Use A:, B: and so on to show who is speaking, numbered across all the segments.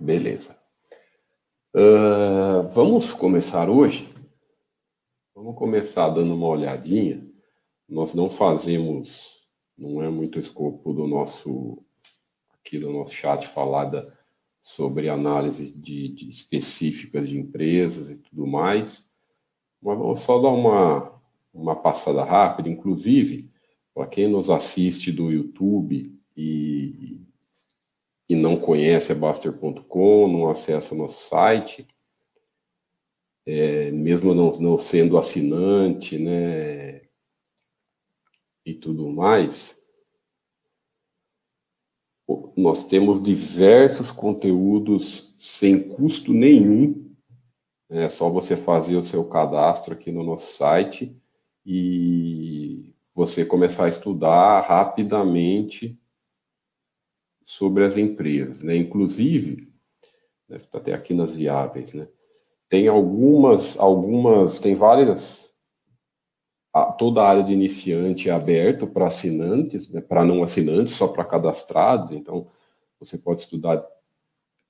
A: Beleza. Uh, vamos começar hoje? Vamos começar dando uma olhadinha. Nós não fazemos, não é muito escopo do nosso aqui do nosso chat falada sobre análise de, de específicas de empresas e tudo mais, mas vamos só dar uma uma passada rápida, inclusive para quem nos assiste do YouTube e, e não conhece a Baster.com, não acessa nosso site, é, mesmo não, não sendo assinante, né, e tudo mais, nós temos diversos conteúdos sem custo nenhum. É só você fazer o seu cadastro aqui no nosso site e você começar a estudar rapidamente sobre as empresas, né? Inclusive, estar até aqui nas viáveis, né? Tem algumas, algumas, tem várias. toda a área de iniciante é aberto para assinantes, né? para não assinantes, só para cadastrados. Então, você pode estudar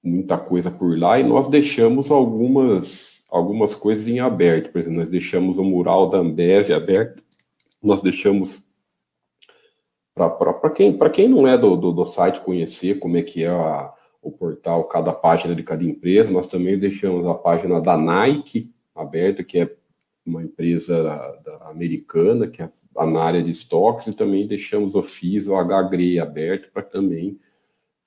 A: muita coisa por lá e nós deixamos algumas algumas coisas em aberto. Por exemplo, nós deixamos o mural da Ambev aberto nós deixamos para quem, quem não é do, do, do, site conhecer como é que é a, o portal, cada página de cada empresa, nós também deixamos a página da Nike aberta, que é uma empresa da, da americana, que é na área de estoques, e também deixamos o FIS, o HGRE aberto para também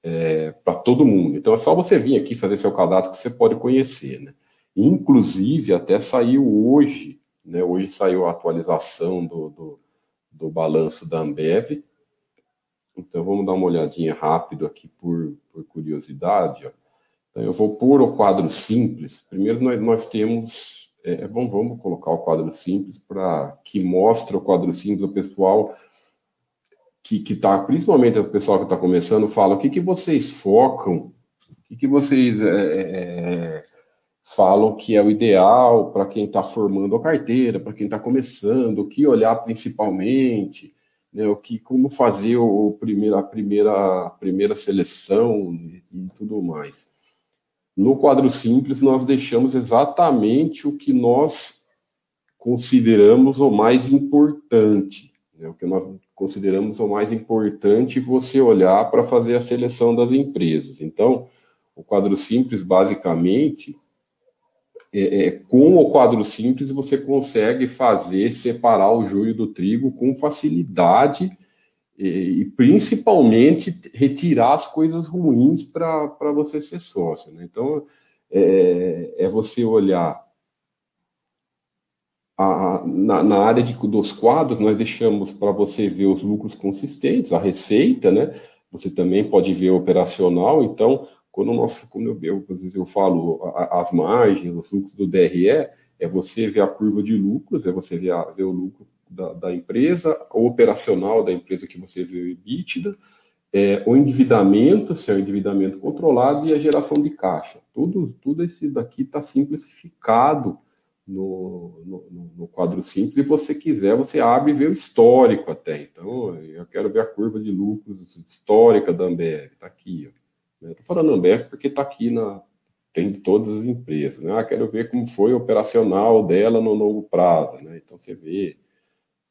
A: é, para todo mundo. Então é só você vir aqui fazer seu cadastro que você pode conhecer. Né? Inclusive, até saiu hoje né? Hoje saiu a atualização do, do, do balanço da Ambev. Então vamos dar uma olhadinha rápido aqui por, por curiosidade. Ó. Então eu vou pôr o quadro simples. Primeiro nós, nós temos, é, vamos, vamos colocar o quadro simples para que mostre o quadro simples o pessoal que está, principalmente o pessoal que está começando, fala o que, que vocês focam, o que, que vocês é, é, falam que é o ideal para quem está formando a carteira, para quem está começando, o que olhar principalmente, né, o que, como fazer o primeiro, a primeira, a primeira seleção e, e tudo mais. No quadro simples, nós deixamos exatamente o que nós consideramos o mais importante, né, o que nós consideramos o mais importante você olhar para fazer a seleção das empresas. Então, o quadro simples, basicamente, é, é, com o quadro simples você consegue fazer separar o joio do trigo com facilidade e, e principalmente retirar as coisas ruins para você ser sócio. Né? Então é, é, você olhar a, na, na, área de, dos quadros nós deixamos para você ver os lucros consistentes, a receita, né? Você também pode ver operacional. Então quando, nós, quando eu, eu, às vezes eu falo as margens, os lucros do DRE, é você ver a curva de lucros, é você ver, a, ver o lucro da, da, empresa, o operacional da empresa que você vê o EBITDA, é, o endividamento, se é o endividamento controlado, e a geração de caixa. Tudo, tudo esse daqui está simplificado no, no, no, quadro simples, e você quiser, você abre e vê o histórico até. Então, eu quero ver a curva de lucros histórica da Ambev, está aqui, ó. Estou né? falando Ambev porque está aqui na tem de todas as empresas. Né? Ah, quero ver como foi operacional dela no longo prazo. Né? Então você vê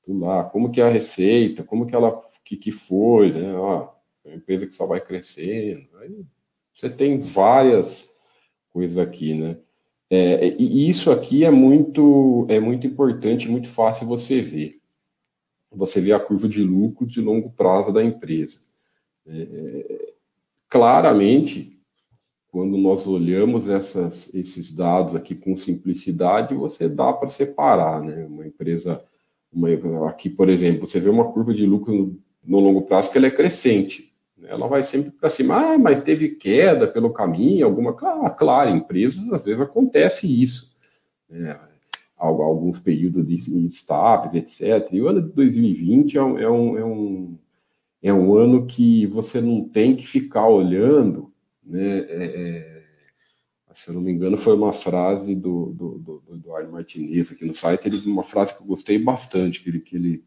A: tudo lá, como que é a receita, como que ela que, que foi, né? Ah, é uma empresa que só vai crescendo. Aí você tem várias coisas aqui, né? É, e isso aqui é muito é muito importante, muito fácil você ver. Você vê a curva de lucro de longo prazo da empresa. É, claramente, quando nós olhamos essas, esses dados aqui com simplicidade, você dá para separar, né? Uma empresa, uma, aqui, por exemplo, você vê uma curva de lucro no, no longo prazo que ela é crescente. Né? Ela vai sempre para cima, ah, mas teve queda pelo caminho, alguma. Claro, claro, empresas às vezes acontece isso. Né? Alguns períodos instáveis, etc. E o ano de 2020 é um, é um, é um é um ano que você não tem que ficar olhando, né? É, é, se eu não me engano, foi uma frase do, do, do, do Eduardo Martinez aqui no site, ele uma frase que eu gostei bastante, que ele, que ele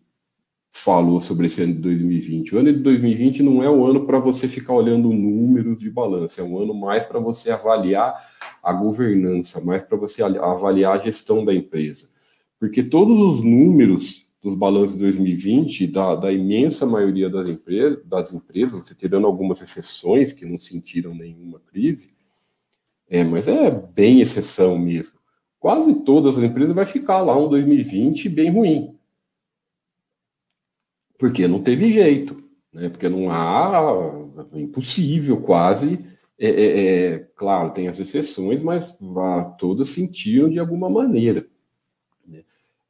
A: falou sobre esse ano de 2020. O ano de 2020 não é um ano para você ficar olhando números de balanço, é um ano mais para você avaliar a governança, mais para você avaliar a gestão da empresa. Porque todos os números dos balanços de 2020, da, da imensa maioria das empresas, das empresas, você tirando algumas exceções que não sentiram nenhuma crise, é, mas é bem exceção mesmo. Quase todas as empresas vai ficar lá um 2020 bem ruim. Porque não teve jeito, né? Porque não há, é impossível quase. É, é, é, claro, tem as exceções, mas vá, todas sentiram de alguma maneira.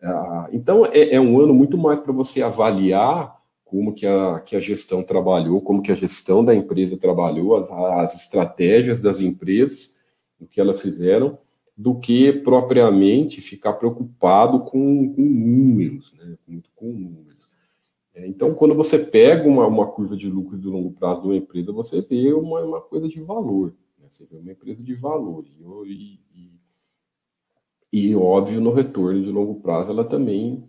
A: Ah, então é, é, um ano muito mais para você avaliar como que a, que a gestão trabalhou, como que a gestão da empresa trabalhou, as, as estratégias das empresas, o que elas fizeram, do que propriamente ficar preocupado com, com números, né? muito com números. É, então, quando você pega uma, uma curva de lucro de longo prazo de uma empresa, você vê uma, uma coisa de valor. Né? Você vê uma empresa de valor. E, e, e, óbvio, no retorno de longo prazo, ela também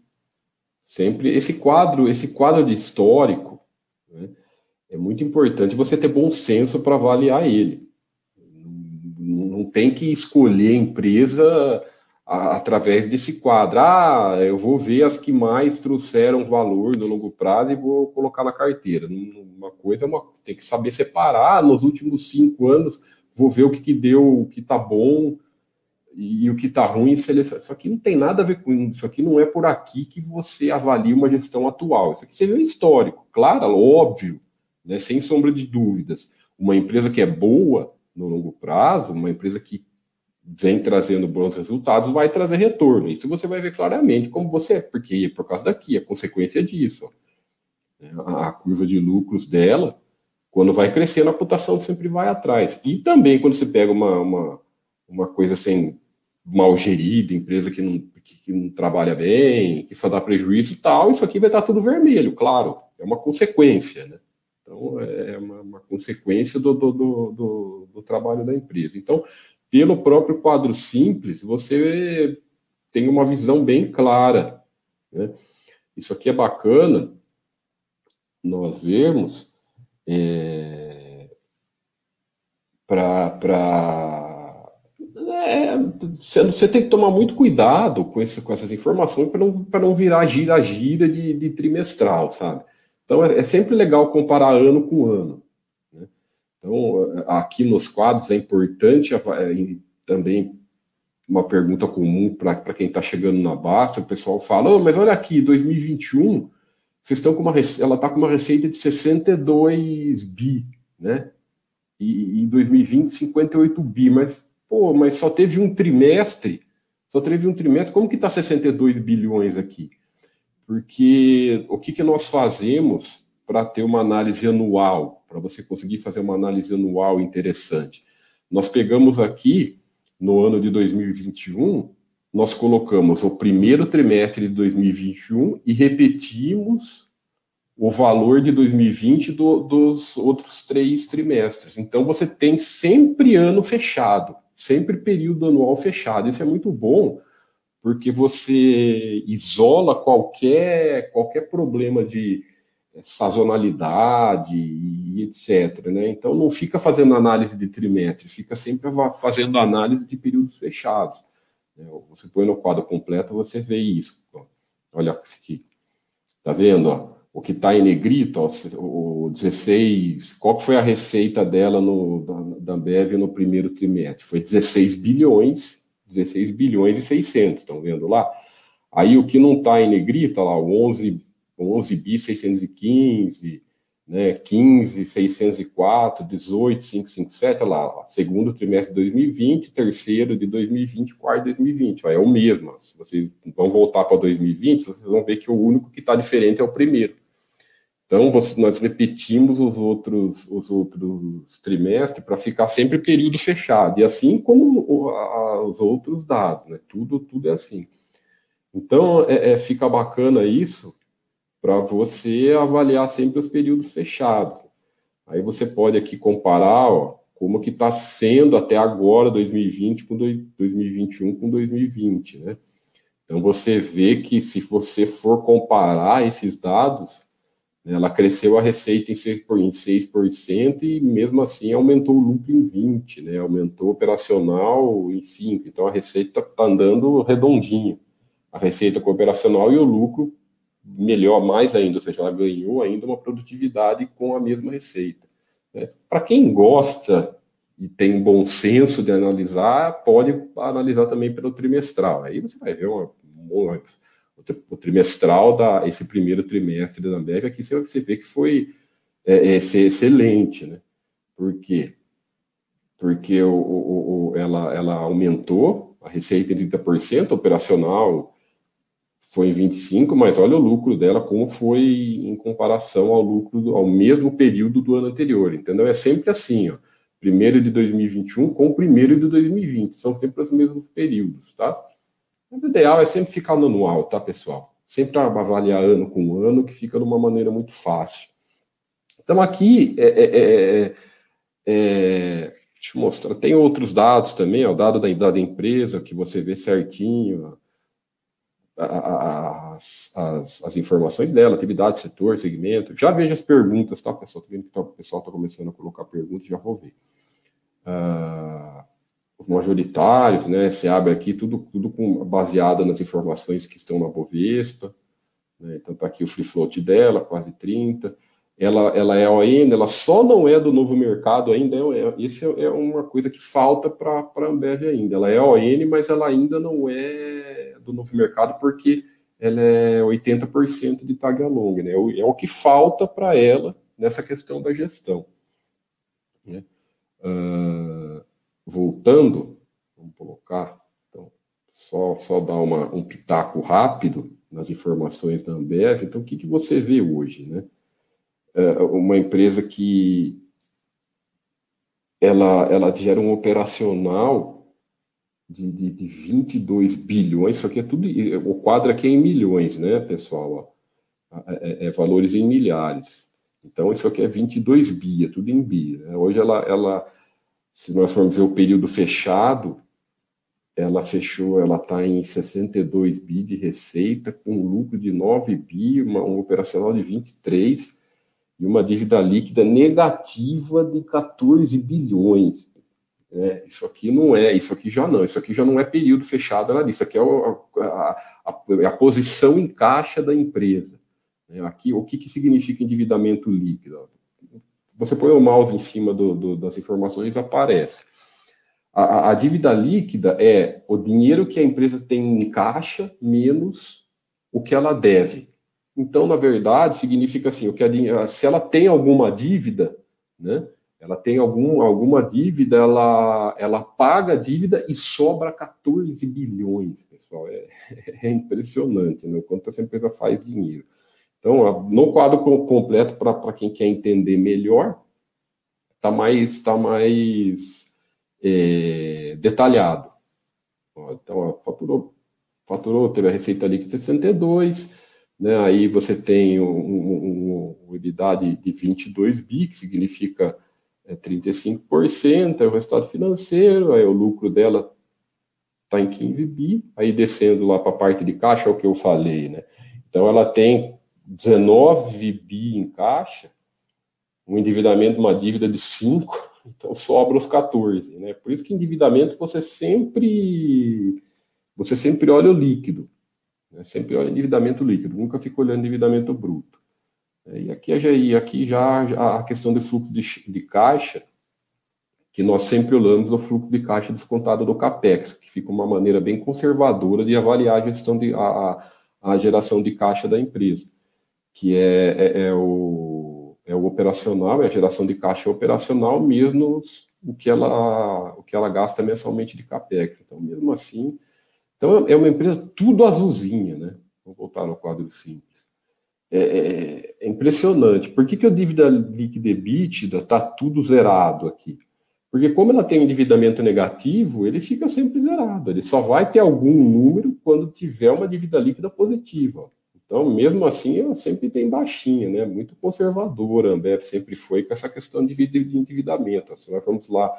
A: sempre. Esse quadro, esse quadro de histórico, né? é muito importante você ter bom senso para avaliar ele. Não, tem que escolher empresa a, através desse quadro. Ah, eu vou ver as que mais trouxeram valor no longo prazo e vou colocar na carteira. Uma coisa é uma, tem que saber separar. Nos últimos cinco anos, vou ver o que, que deu, o que está bom e, o que está ruim. Isso aqui não tem nada a ver com isso. Aqui não é por aqui que você avalia uma gestão atual. Isso aqui seria histórico, claro, óbvio, né, sem sombra de dúvidas. Uma empresa que é boa no longo prazo, uma empresa que vem trazendo bons resultados, vai trazer retorno. Isso você vai ver claramente como você é, porque por causa daqui, a consequência disso. A curva de lucros dela, quando vai crescendo, a cotação sempre vai atrás. E também quando você pega uma, uma, uma coisa assim, mal gerida, empresa que não, que, que não trabalha bem, que só dá prejuízo e tal, isso aqui vai estar tudo vermelho, claro. É uma consequência, né? Então, é uma, uma consequência do, do, do, do, trabalho da empresa. Então, pelo próprio quadro simples, você tem uma visão bem clara. Né? Isso aqui é bacana nós vermos é, para. Você tem que tomar muito cuidado com, esse, com essas informações para não, não virar gira-gira de, de, trimestral, sabe? Então é, é sempre legal comparar ano com ano. Então, aqui nos quadros é importante é, também uma pergunta comum para quem está chegando na Basta, o pessoal fala, oh, mas olha aqui, 2021, vocês estão com uma ela está com uma receita de 62 bi, né? E em 2020, 58 bi, mas, pô, mas só teve um trimestre, só teve um trimestre, como que está 62 bilhões aqui? Porque o que, que nós fazemos para ter uma análise anual, para você conseguir fazer uma análise anual interessante. Nós pegamos aqui, no ano de 2021, nós colocamos o primeiro trimestre de 2021 e repetimos o valor de 2020 do, dos outros três trimestres. Então, você tem sempre ano fechado, sempre período anual fechado. Isso é muito bom, porque você isola qualquer, qualquer problema de sazonalidade e etc. Né? Então, não fica fazendo análise de trimestre, fica sempre fazendo análise de períodos fechados. Né? Você põe no quadro completo, você vê isso. Olha aqui. Tá vendo? Ó? O que está em negrito, ó, o 16, qual foi a receita dela no, da, da Ambev no primeiro trimestre? Foi 16 bilhões, 16 bilhões e 600, estão vendo lá? Aí o que não está em negrito, lá, o 11 11 bi 615, né, 15 604, 18 557, olha lá, ó, segundo trimestre de 2020, terceiro de 2020, quarto de 2020, ó, é o mesmo. Se vocês vão voltar para 2020, vocês vão ver que o único que está diferente é o primeiro. Então, nós repetimos os outros, os outros trimestres para ficar sempre período fechado, e assim como os outros dados, né? Tudo, tudo é assim. Então, é, é, fica bacana isso, para você avaliar sempre os períodos fechados. Aí você pode aqui comparar ó, como que está sendo até agora 2020 com 2021 com 2020, né? Então você vê que se você for comparar esses dados, ela cresceu a receita em 6%, e mesmo assim aumentou o lucro em 20%, né, aumentou o operacional em 5%. Então a receita está andando redondinho. A receita com operacional e o lucro melhor mais ainda, ou seja, ela ganhou ainda uma produtividade com a mesma receita. Né. Para quem gosta e tem bom senso de analisar, pode analisar também pelo trimestral. Aí você vai ver uma, uma, o trimestral da esse primeiro trimestre da Ambev aqui você, vê que foi é, é, excelente, né? Por quê? Porque o, o, o, ela, ela aumentou a receita em 30%, operacional foi em 25, mas olha o lucro dela como foi em comparação ao lucro do, ao mesmo período do ano anterior, entendeu? É sempre assim, ó primeiro de 2021 com o primeiro de 2020. São sempre os mesmos períodos, tá? O ideal é sempre ficar no anual, tá, pessoal? Sempre avaliar ano com ano, que fica de uma maneira muito fácil. Então, aqui, é, é, é, é deixa eu mostrar, tem outros dados também, ó, o dado da idade da empresa, que você vê certinho, as, as, as, informações dela, atividade, setor, segmento. Já vejo as perguntas, tá, pessoal? Tô vendo que tá, o pessoal está começando a colocar perguntas, já vou ver. Uh, majoritários, né? Você abre aqui tudo, tudo com, baseado nas informações que estão na Bovespa. Né, então tá aqui o free float dela, quase 30. Ela, ela é ON, ela só não é do novo mercado ainda. É, é isso é, é uma coisa que falta para a Ambev ainda. Ela é ON, mas ela ainda não é do novo mercado, porque ela é 80% de tag along, né? É o que falta para ela nessa questão da gestão. Né? Uh, voltando, vamos colocar, então, só, só dar uma, um pitaco rápido nas informações da Ambev. Então, o que, que você vê hoje, né? Uh, uma empresa que ela, ela gera um operacional de, de, de 22 bilhões, isso aqui é tudo, o quadro aqui é em milhões, né, pessoal? É, é, é, valores em milhares. Então, isso aqui é 22 bi, é tudo em bi. Né? Hoje, ela, ela, se nós formos ver o período fechado, ela fechou, ela está em 62 bi de receita, com lucro de 9 bi, uma, um operacional de 23 e uma dívida líquida negativa de 14 bilhões. É, isso aqui não é, isso aqui já não, isso aqui já não é período fechado, ela disse, isso aqui é a, a, a, a, posição em caixa da empresa. É, aqui, o que, que significa endividamento líquido? Você põe o mouse em cima do, do, das informações, aparece. A, a, dívida líquida é o dinheiro que a empresa tem em caixa menos o que ela deve. Então, na verdade, significa assim, o que a, se ela tem alguma dívida, né, ela tem algum, alguma dívida, ela, ela paga a dívida e sobra 14 bilhões, pessoal. É, é impressionante né, o quanto essa empresa faz dinheiro. Então, no quadro completo, para quem quer entender melhor, está mais, tá mais é, detalhado. Então, faturou, faturou, teve a receita líquida de 62, né, aí você tem um, um, um, EBITDA de, de 22 bi, que significa é 35%, é o resultado financeiro, aí o lucro dela está em 15 bi, aí descendo lá para a parte de caixa, é o que eu falei, né? Então ela tem 19 bi em caixa, um endividamento, uma dívida de 5, então sobra os 14, né? Por isso que endividamento você sempre você sempre olha o líquido, né? sempre olha endividamento líquido, nunca fica olhando endividamento bruto. É, e aqui, e aqui já a questão do fluxo de, de caixa, que nós sempre olhamos o fluxo de caixa descontado do CAPEX, que fica uma maneira bem conservadora de avaliar a gestão de a, a geração de caixa da empresa, que é, é, é, o, é o operacional, é a geração de caixa operacional, mesmo o que ela, o que ela gasta mensalmente de CAPEX. Então, mesmo assim, então é uma empresa tudo azulzinha, né? Vou voltar no quadro simples. É, é, é, impressionante. Por que, que a dívida líquida EBITDA está tudo zerado aqui? Porque como ela tem um endividamento negativo, ele fica sempre zerado. Ele só vai ter algum número quando tiver uma dívida líquida positiva. Então, mesmo assim, ela sempre tem baixinha, né? Muito conservadora. A Ambev sempre foi com essa questão de endividamento. Se nós vamos lá,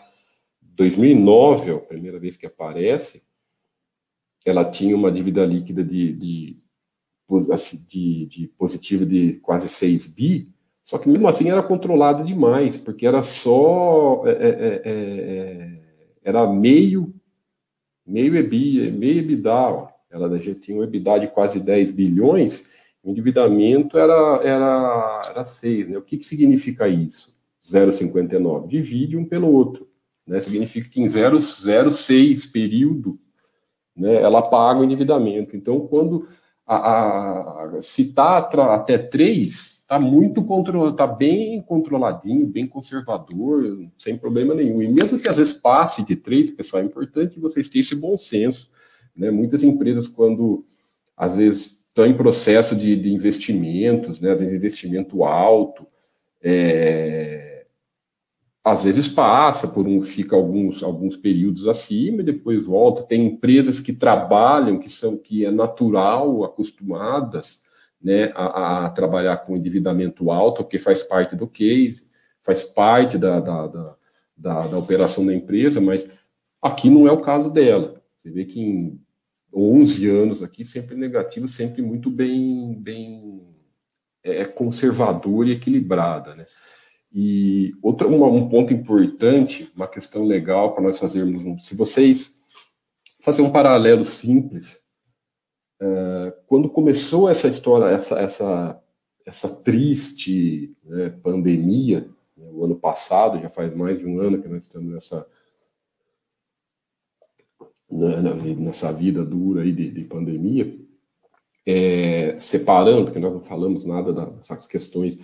A: 2009, é a primeira vez que aparece, ela tinha uma dívida líquida de, de, assim, de, de positiva de quase 6 bi, só que mesmo assim era controlada demais, porque era só é, é, é, é era meio meio EBI, meio EBITDA, ó. Ela já tinha um EBITDA de quase 10 bilhões, o endividamento era, era, era 6. Né? O que, que significa isso? 0,59. Divide um pelo outro. Né? Significa que em 0,06 período né, ela paga o endividamento. Então, quando a, a, se está até 3, está muito controlado, está bem controladinho, bem conservador, sem problema nenhum. E mesmo que às vezes passe de 3, pessoal, é importante vocês terem esse bom senso. Né? Muitas empresas, quando às vezes estão em processo de, de investimentos, né? às vezes investimento alto, é, às vezes passa por um, fica alguns, alguns períodos acima e depois volta. Tem empresas que trabalham, que são que é natural, acostumadas né, a, a trabalhar com endividamento alto, porque faz parte do case, faz parte da, da, da, da, da operação da empresa, mas aqui não é o caso dela. Você vê que em 11 anos aqui, sempre negativo, sempre muito bem, bem é, conservador e equilibrada, né? E outro uma, um ponto importante, uma questão legal para nós fazermos, um, se vocês fazer um paralelo simples, é, quando começou essa história, essa essa essa triste né, pandemia, né, o ano passado, já faz mais de um ano que nós estamos nessa né, nessa vida dura aí de, de pandemia, é, separando, porque nós não falamos nada dessas questões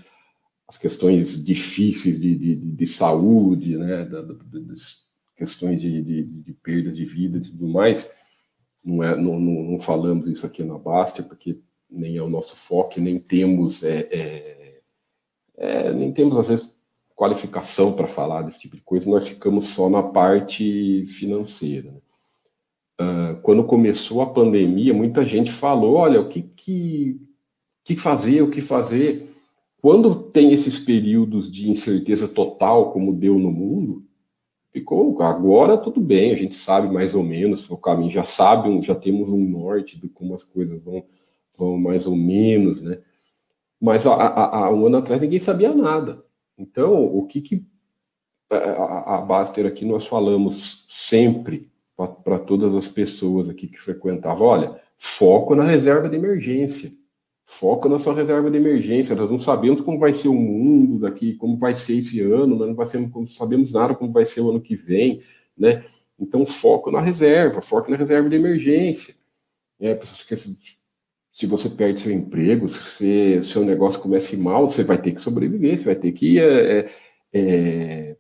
A: as questões difíceis de, de, de saúde, né, da, da, das questões de, de, de de vida e tudo mais, não, é, não, não, não, falamos isso aqui na Baster, porque nem é o nosso foco, nem temos, é, é, é, nem temos, às vezes, qualificação para falar desse tipo de coisa, nós ficamos só na parte financeira. Né? Uh, quando começou a pandemia, muita gente falou, olha, o que, que, que fazer, o que fazer quando tem esses períodos de incerteza total, como deu no mundo, ficou agora tudo bem, a gente sabe mais ou menos o caminho, já sabe, já temos um norte de como as coisas vão, vão mais ou menos, né? Mas há, um ano atrás ninguém sabia nada. Então, o que que a, a Baster aqui nós falamos sempre para todas as pessoas aqui que frequentavam, olha, foco na reserva de emergência foca na sua reserva de emergência. Nós não sabemos como vai ser o mundo daqui, como vai ser esse ano, nós não ser, como sabemos nada como vai ser o ano que vem, né? Então, foco na reserva, foco na reserva de emergência. É, se você perde seu emprego, se seu negócio começa mal, você vai ter que sobreviver, você vai ter que é, é, é,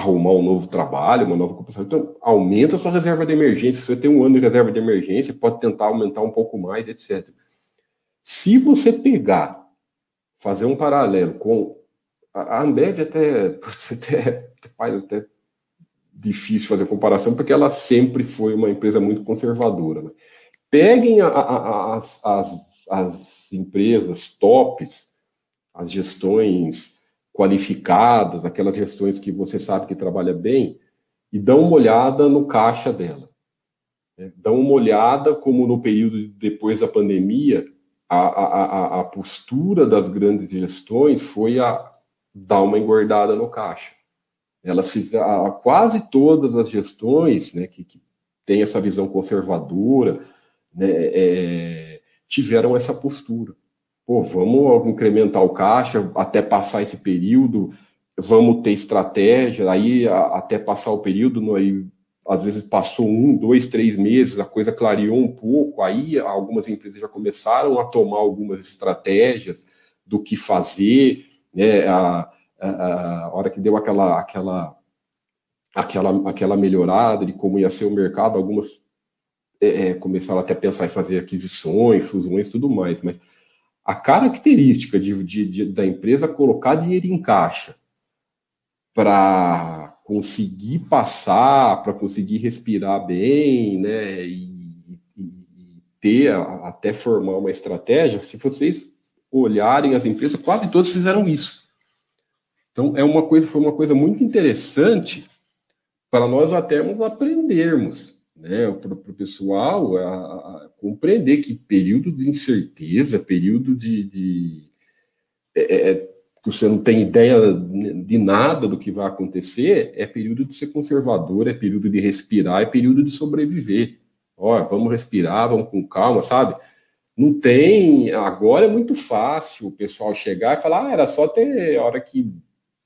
A: arrumar um novo trabalho, uma nova ocupação. Então, aumenta a sua reserva de emergência. Se você tem um ano de reserva de emergência, pode tentar aumentar um pouco mais, etc. Se você pegar, fazer um paralelo com a Ambev até até faz até difícil fazer comparação porque ela sempre foi uma empresa muito conservadora. Né? Peguem a, a, as, as, as empresas tops, as gestões qualificadas, aquelas gestões que você sabe que trabalha bem, e dão uma olhada no caixa dela. Né? Dão uma olhada como no período depois da pandemia a, a, a postura das grandes gestões foi a dar uma engordada no caixa. Elas fizeram, quase todas as gestões né, que, que têm essa visão conservadora né, é, tiveram essa postura. Pô, vamos incrementar o caixa até passar esse período, vamos ter estratégia, aí a, até passar o período, aí às vezes passou um, dois, três meses, a coisa clareou um pouco, aí algumas empresas já começaram a tomar algumas estratégias do que fazer, né, a, a, a hora que deu aquela, aquela, aquela, aquela melhorada de como ia ser o mercado, algumas é, é começaram até a pensar em fazer aquisições, fusões tudo mais, mas a característica de, de, de da empresa colocar dinheiro em caixa para conseguir passar, para conseguir respirar bem, né, e, e, ter, até formar uma estratégia, se vocês olharem as empresas, quase todas fizeram isso. Então, é uma coisa, foi uma coisa muito interessante para nós até aprendermos. Né, para o pessoal a, a compreender que período de incerteza, período de, de é, é, que você não tem ideia de nada do que vai acontecer, é período de ser conservador, é período de respirar, é período de sobreviver. Ó, vamos respirar, vamos com calma, sabe? Não tem. Agora é muito fácil o pessoal chegar e falar, ah, era só ter hora que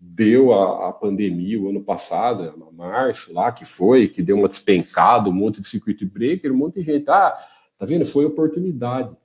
A: deu a, a pandemia o ano passado, março lá, que foi, que deu uma despencada, um monte de circuit breaker, um monte de gente. Ah, tá vendo? Foi oportunidade.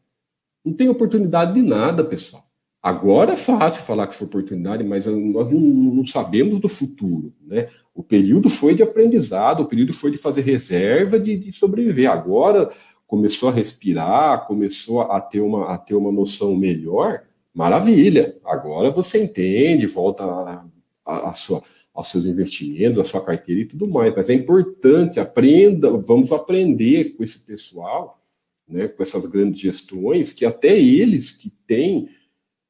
A: Não tem oportunidade de nada, pessoal. Agora é fácil falar que foi oportunidade, mas nós não, não, sabemos do futuro. Né? O período foi de aprendizado, o período foi de fazer reserva, de, de sobreviver. Agora começou a respirar, começou a ter uma, a ter uma noção melhor, maravilha. Agora você entende, volta a, a, a sua, aos seus investimentos, a sua carteira e tudo mais. Mas é importante, aprenda, vamos aprender com esse pessoal, né, com essas grandes gestões, que até eles que têm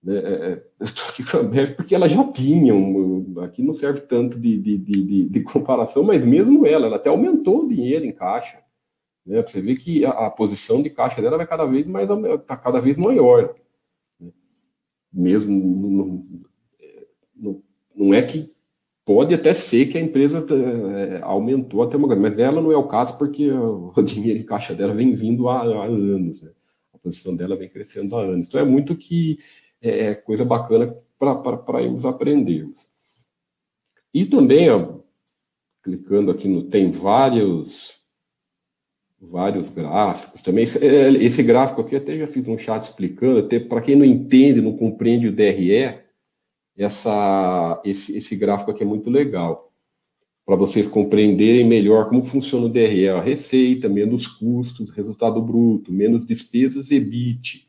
A: né, é, é, eu estou aqui com a porque ela já tinha, um, aqui não serve tanto de, de, de, de, comparação, mas mesmo ela, ela até aumentou o dinheiro em caixa. Né, você vê que a, a, posição de caixa dela vai cada vez mais, está cada vez maior. Mesmo, não, não, não é que pode até ser que a empresa é, aumentou até uma mas ela não é o caso porque o dinheiro em caixa dela vem vindo há, há anos, né? a posição dela vem crescendo há anos. Então é muito que é, é coisa bacana para irmos aprendermos. E também, ó, clicando aqui no. Tem vários vários gráficos também. Esse, é, esse, gráfico aqui até já fiz um chat explicando, até para quem não entende, não compreende o DRE, essa, esse, esse gráfico aqui é muito legal. Para vocês compreenderem melhor como funciona o DRE, a receita, menos custos, resultado bruto, menos despesas, EBIT.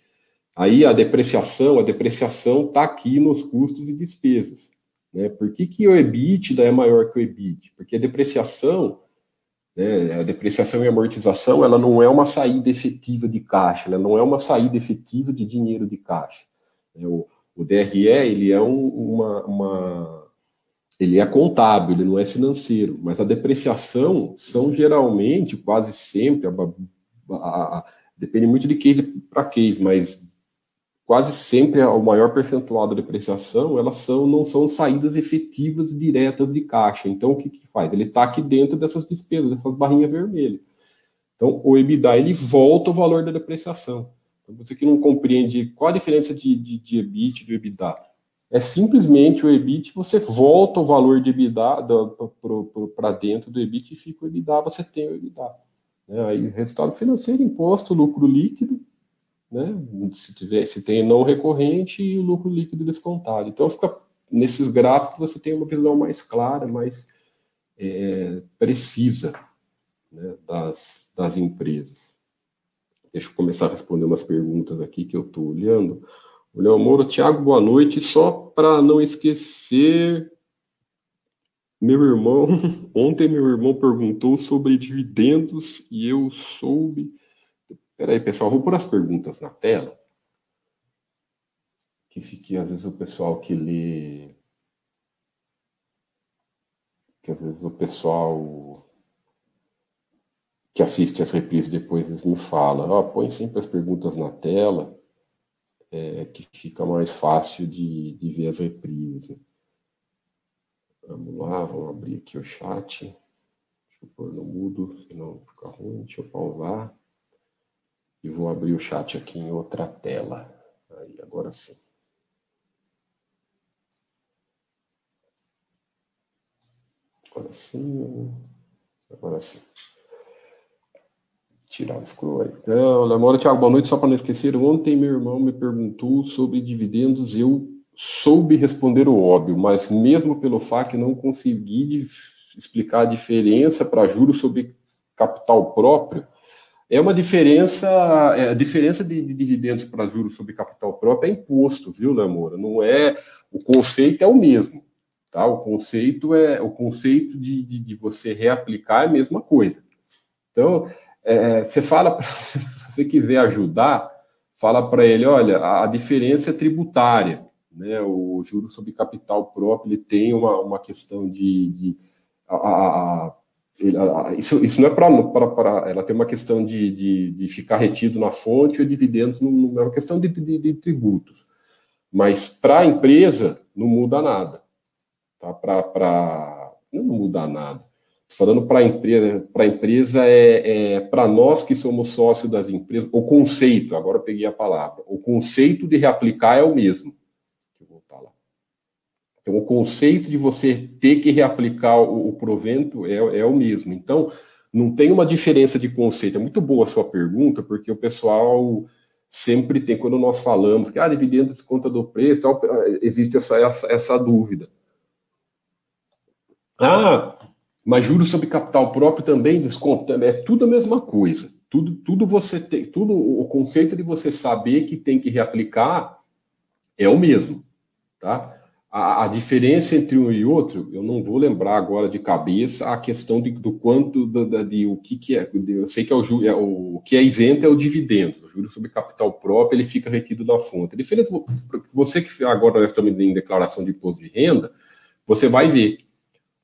A: Aí a depreciação, a depreciação está aqui nos custos e despesas. Né? Por que, que o EBITDA é maior que o EBIT? Porque a depreciação, né, a depreciação e amortização, ela não é uma saída efetiva de caixa, ela não é uma saída efetiva de dinheiro de caixa. Né? O, o DRE, ele é um, uma, uma, ele é contábil, ele não é financeiro, mas a depreciação são geralmente, quase sempre, a, a, a, depende muito de case para case, mas quase sempre o maior percentual da depreciação, elas são, não são saídas efetivas diretas de caixa. Então, o que, que faz? Ele está aqui dentro dessas despesas, dessas barrinhas vermelhas. Então, o EBITDA, ele volta o valor da depreciação. Então, você que não compreende qual a diferença de, de, de EBIT e do EBITDA, é simplesmente o EBIT, você volta o valor de EBITDA para dentro do EBIT e fica o EBITDA, você tem o EBITDA. É, aí, resultado financeiro, imposto, lucro líquido, né? Se, tiver, se tem não recorrente e o lucro líquido descontado. Então, fica, nesses gráficos você tem uma visão mais clara, mais é, precisa né, das, das empresas. Deixa eu começar a responder umas perguntas aqui que eu estou olhando. O Léo Moura, Tiago, boa noite. Só para não esquecer, meu irmão, ontem meu irmão perguntou sobre dividendos e eu soube Espera aí, pessoal, vou pôr as perguntas na tela. Que fique, às vezes, o pessoal que lê. Que às vezes o pessoal que assiste as reprises depois eles me falam, oh, põe sempre as perguntas na tela, é, que fica mais fácil de, de ver as reprises. Vamos lá, vamos abrir aqui o chat. Deixa eu pôr no mudo, senão fica ruim. Deixa eu pausar. E vou abrir o chat aqui em outra tela. Aí, agora sim. Agora sim. Agora sim. Tirar o scroll aí. Então, Lemora, Thiago, boa noite. Só para não esquecer, ontem meu irmão me perguntou sobre dividendos. Eu soube responder o óbvio, mas mesmo pelo FAC não consegui explicar a diferença para juros sobre capital próprio é uma diferença, é, a diferença de, de dividendos para juros sobre capital próprio é imposto, viu, Lamora? Não é, o conceito é o mesmo, tá? O conceito é, o conceito de, de, de você reaplicar é a mesma coisa. Então, é, você fala, se você quiser ajudar, fala para ele, olha, a, a, diferença é tributária, né? O juro sobre capital próprio, ele tem uma, uma questão de, de a, a isso, isso não é para. Ela tem uma questão de, de, de, ficar retido na fonte ou dividendos, não, é uma questão de, de, de tributos. Mas para a empresa, não muda nada. Tá? Para. Não muda nada. Falando para a empresa, para empresa é, é para nós que somos sócios das empresas, o conceito, agora eu peguei a palavra, o conceito de reaplicar é o mesmo. Então, o conceito de você ter que reaplicar o, o provento é, é o mesmo. Então, não tem uma diferença de conceito. É muito boa a sua pergunta, porque o pessoal sempre tem, quando nós falamos que ah, dividendo desconta do preço, tal, existe essa, essa, essa dúvida. Ah, mas juros sobre capital próprio também desconta, é tudo a mesma coisa. Tudo, tudo você tem, tudo o conceito de você saber que tem que reaplicar é o mesmo, tá? A, a, diferença entre um e outro, eu não vou lembrar agora de cabeça a questão de, do quanto, de, de, o que, que é. De, eu sei que é o, é o, o que é isento é o dividendo. O juro sobre capital próprio ele fica retido na fonte. Diferente, você que agora nós estamos em declaração de imposto de renda, você vai ver.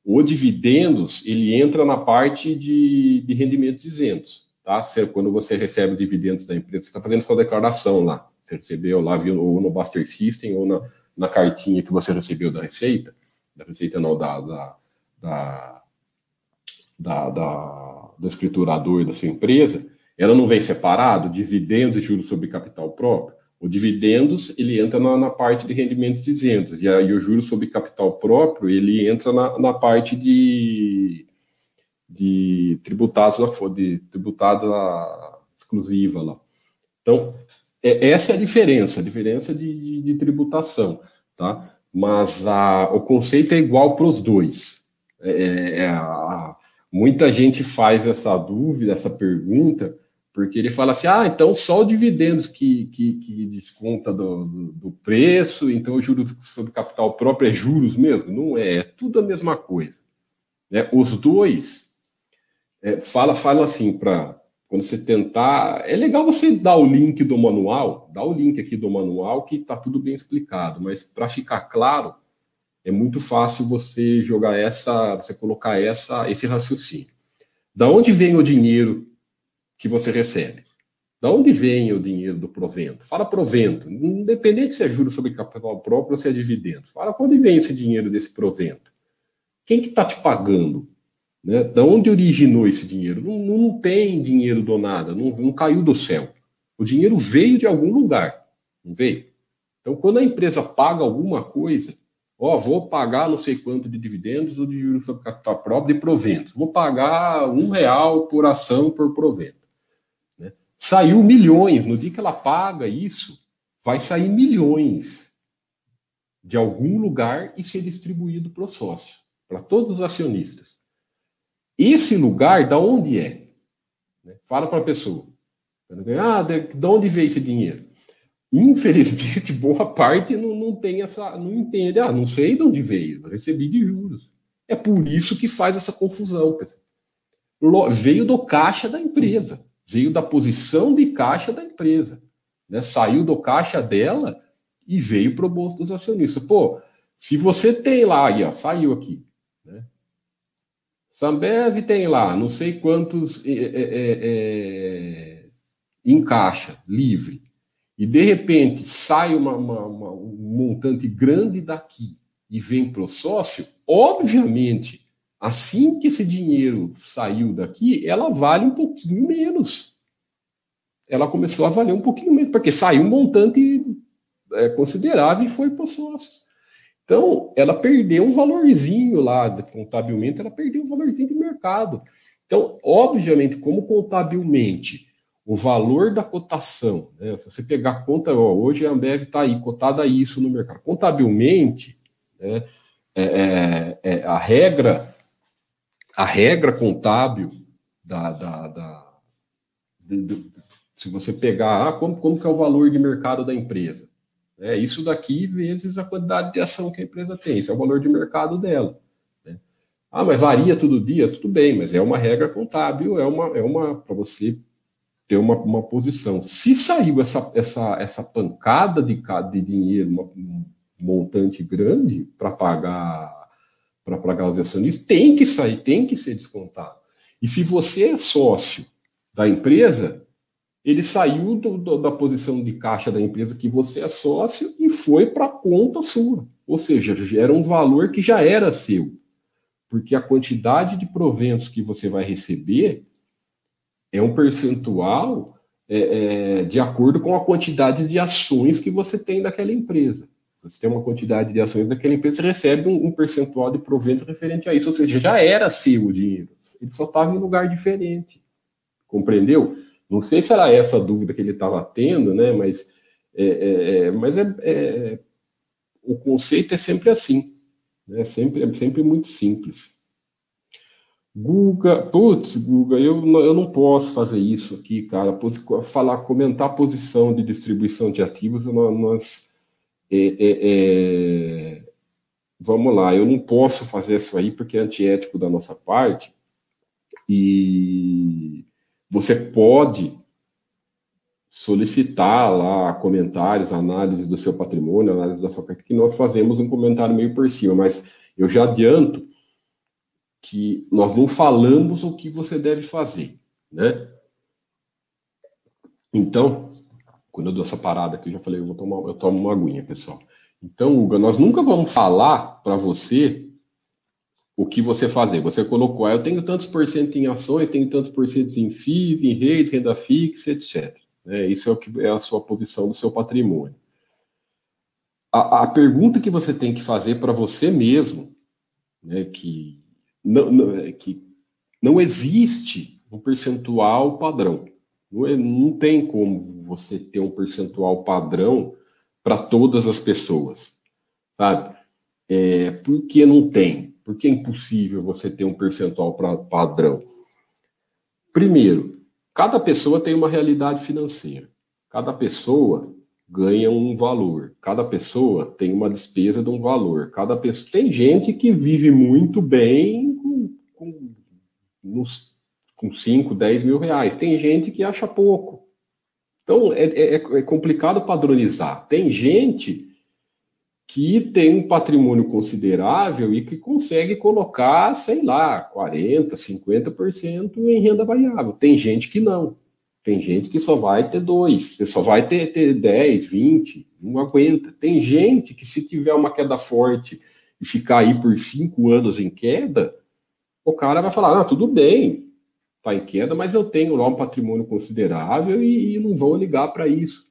A: O dividendos ele entra na parte de, de rendimentos isentos. Tá? Quando você recebe os dividendos da empresa, você está fazendo sua declaração lá. Você recebeu lá, viu, ou no Buster System ou na na cartinha que você recebeu da Receita, da Receita não, da, da, da, da, da do escriturador da sua empresa, ela não vem separado, dividendos e juros sobre capital próprio. O dividendos, ele entra na, na parte de rendimentos isentos, e aí o juros sobre capital próprio, ele entra na, na parte de, de tributados, de tributado exclusiva lá. Então, é, essa é a diferença, a diferença de, de, de tributação, tá? Mas a, o conceito é igual para os dois. É, é, é, a, muita gente faz essa dúvida, essa pergunta, porque ele fala assim: ah, então só o dividendos que, que, que desconta do, do, do, preço, então o juros sobre capital próprio é juros mesmo? Não é, é tudo a mesma coisa. Né? Os dois é, fala, fala assim para quando você tentar. É legal você dar o link do manual, dar o link aqui do manual, que está tudo bem explicado, mas para ficar claro, é muito fácil você jogar essa, você colocar essa, esse raciocínio. Da onde vem o dinheiro que você recebe? Da onde vem o dinheiro do provento? Fala provento, independente se é juros sobre capital próprio ou se é dividendo. Fala quando vem esse dinheiro desse provento. Quem que está te pagando? Né? Da onde originou esse dinheiro? Não, não tem dinheiro do nada, não, não caiu do céu. O dinheiro veio de algum lugar, não veio? Então, quando a empresa paga alguma coisa, ó, vou pagar não sei quanto de dividendos ou de juros sobre capital próprio de proventos, vou pagar um real por ação por provento. Né? Saiu milhões, no dia que ela paga isso, vai sair milhões de algum lugar e ser distribuído para o sócio, para todos os acionistas. Esse lugar, da onde é? Né? Fala para a pessoa. Ah, de, de onde veio esse dinheiro? Infelizmente, boa parte não, não tem essa, não entende. Ah, não sei de onde veio, recebi de juros. É por isso que faz essa confusão. Veio do caixa da empresa, veio da posição de caixa da empresa. Né? Saiu do caixa dela e veio para o bolso dos acionistas. Pô, se você tem lá, aí, ó, saiu aqui? Sambev tem lá não sei quantos é, é, é, é, em caixa, livre, e de repente sai uma, uma, uma, um montante grande daqui e vem para o sócio, obviamente, assim que esse dinheiro saiu daqui, ela vale um pouquinho menos. Ela começou a valer um pouquinho menos, porque saiu um montante é, considerável e foi para os sócios. Então, ela perdeu um valorzinho lá, contabilmente, ela perdeu um valorzinho de mercado. Então, obviamente, como contabilmente o valor da cotação, né, se você pegar a conta, ó, hoje a Ambev está aí, cotada isso no mercado. Contabilmente, né, é, é, é, a regra a regra contábil da, da, da de, de, se você pegar ah, como, como que é o valor de mercado da empresa, é isso daqui vezes a quantidade de ação que a empresa tem. Esse é o valor de mercado dela. Né? Ah, mas varia todo dia? Tudo bem, mas é uma regra contábil, é uma, é uma para você ter uma, uma posição. Se saiu essa, essa, essa pancada de, de dinheiro, uma, um montante grande para pagar para pagar os acionistas, tem que sair, tem que ser descontado. E se você é sócio da empresa, ele saiu do, do, da posição de caixa da empresa que você é sócio e foi para a conta sua. Ou seja, era um valor que já era seu. Porque a quantidade de proventos que você vai receber é um percentual é, é, de acordo com a quantidade de ações que você tem daquela empresa. Você tem uma quantidade de ações daquela empresa, você recebe um, um percentual de provento referente a isso. Ou seja, já era seu o dinheiro. Ele só estava em lugar diferente. Compreendeu? Não sei se era essa a dúvida que ele estava tendo, né? Mas, é, é, é mas é, é, o conceito é sempre assim. Né? Sempre, é sempre muito simples. Guga, putz, Guga, eu, eu não posso fazer isso aqui, cara. Falar, comentar a posição de distribuição de ativos, nós. É, é, é, vamos lá, eu não posso fazer isso aí porque é antiético da nossa parte. E você pode solicitar lá comentários, análise do seu patrimônio, análise da sua carteira, que nós fazemos um comentário meio por cima, mas eu já adianto que nós não falamos o que você deve fazer, né? Então, quando eu dou essa parada aqui, eu já falei, eu vou tomar, eu tomo uma aguinha, pessoal. Então, Hugo, nós nunca vamos falar para você o que você fazer. Você colocou, ah, eu tenho tantos por cento em ações, tenho tantos por cento em FIIs, em redes, renda fixa, etc. É, isso é o que é a sua posição do seu patrimônio. A, a pergunta que você tem que fazer para você mesmo, né, que não, não, é que não existe um percentual padrão. Não, é, não tem como você ter um percentual padrão para todas as pessoas, sabe? É, por que não tem? Porque é impossível você ter um percentual pra, padrão. Primeiro, cada pessoa tem uma realidade financeira. Cada pessoa ganha um valor. Cada pessoa tem uma despesa de um valor. Cada pessoa tem gente que vive muito bem com, com, nos, com 5, 10 mil reais. Tem gente que acha pouco. Então é, é, é complicado padronizar. Tem gente que tem um patrimônio considerável e que consegue colocar, sei lá, 40%, 50% em renda variável. Tem gente que não. Tem gente que só vai ter dois, só vai ter, ter 10, 20, não aguenta. Tem gente que, se tiver uma queda forte e ficar aí por cinco anos em queda, o cara vai falar: ah, tudo bem, tá em queda, mas eu tenho lá um patrimônio considerável e, e não vou ligar para isso.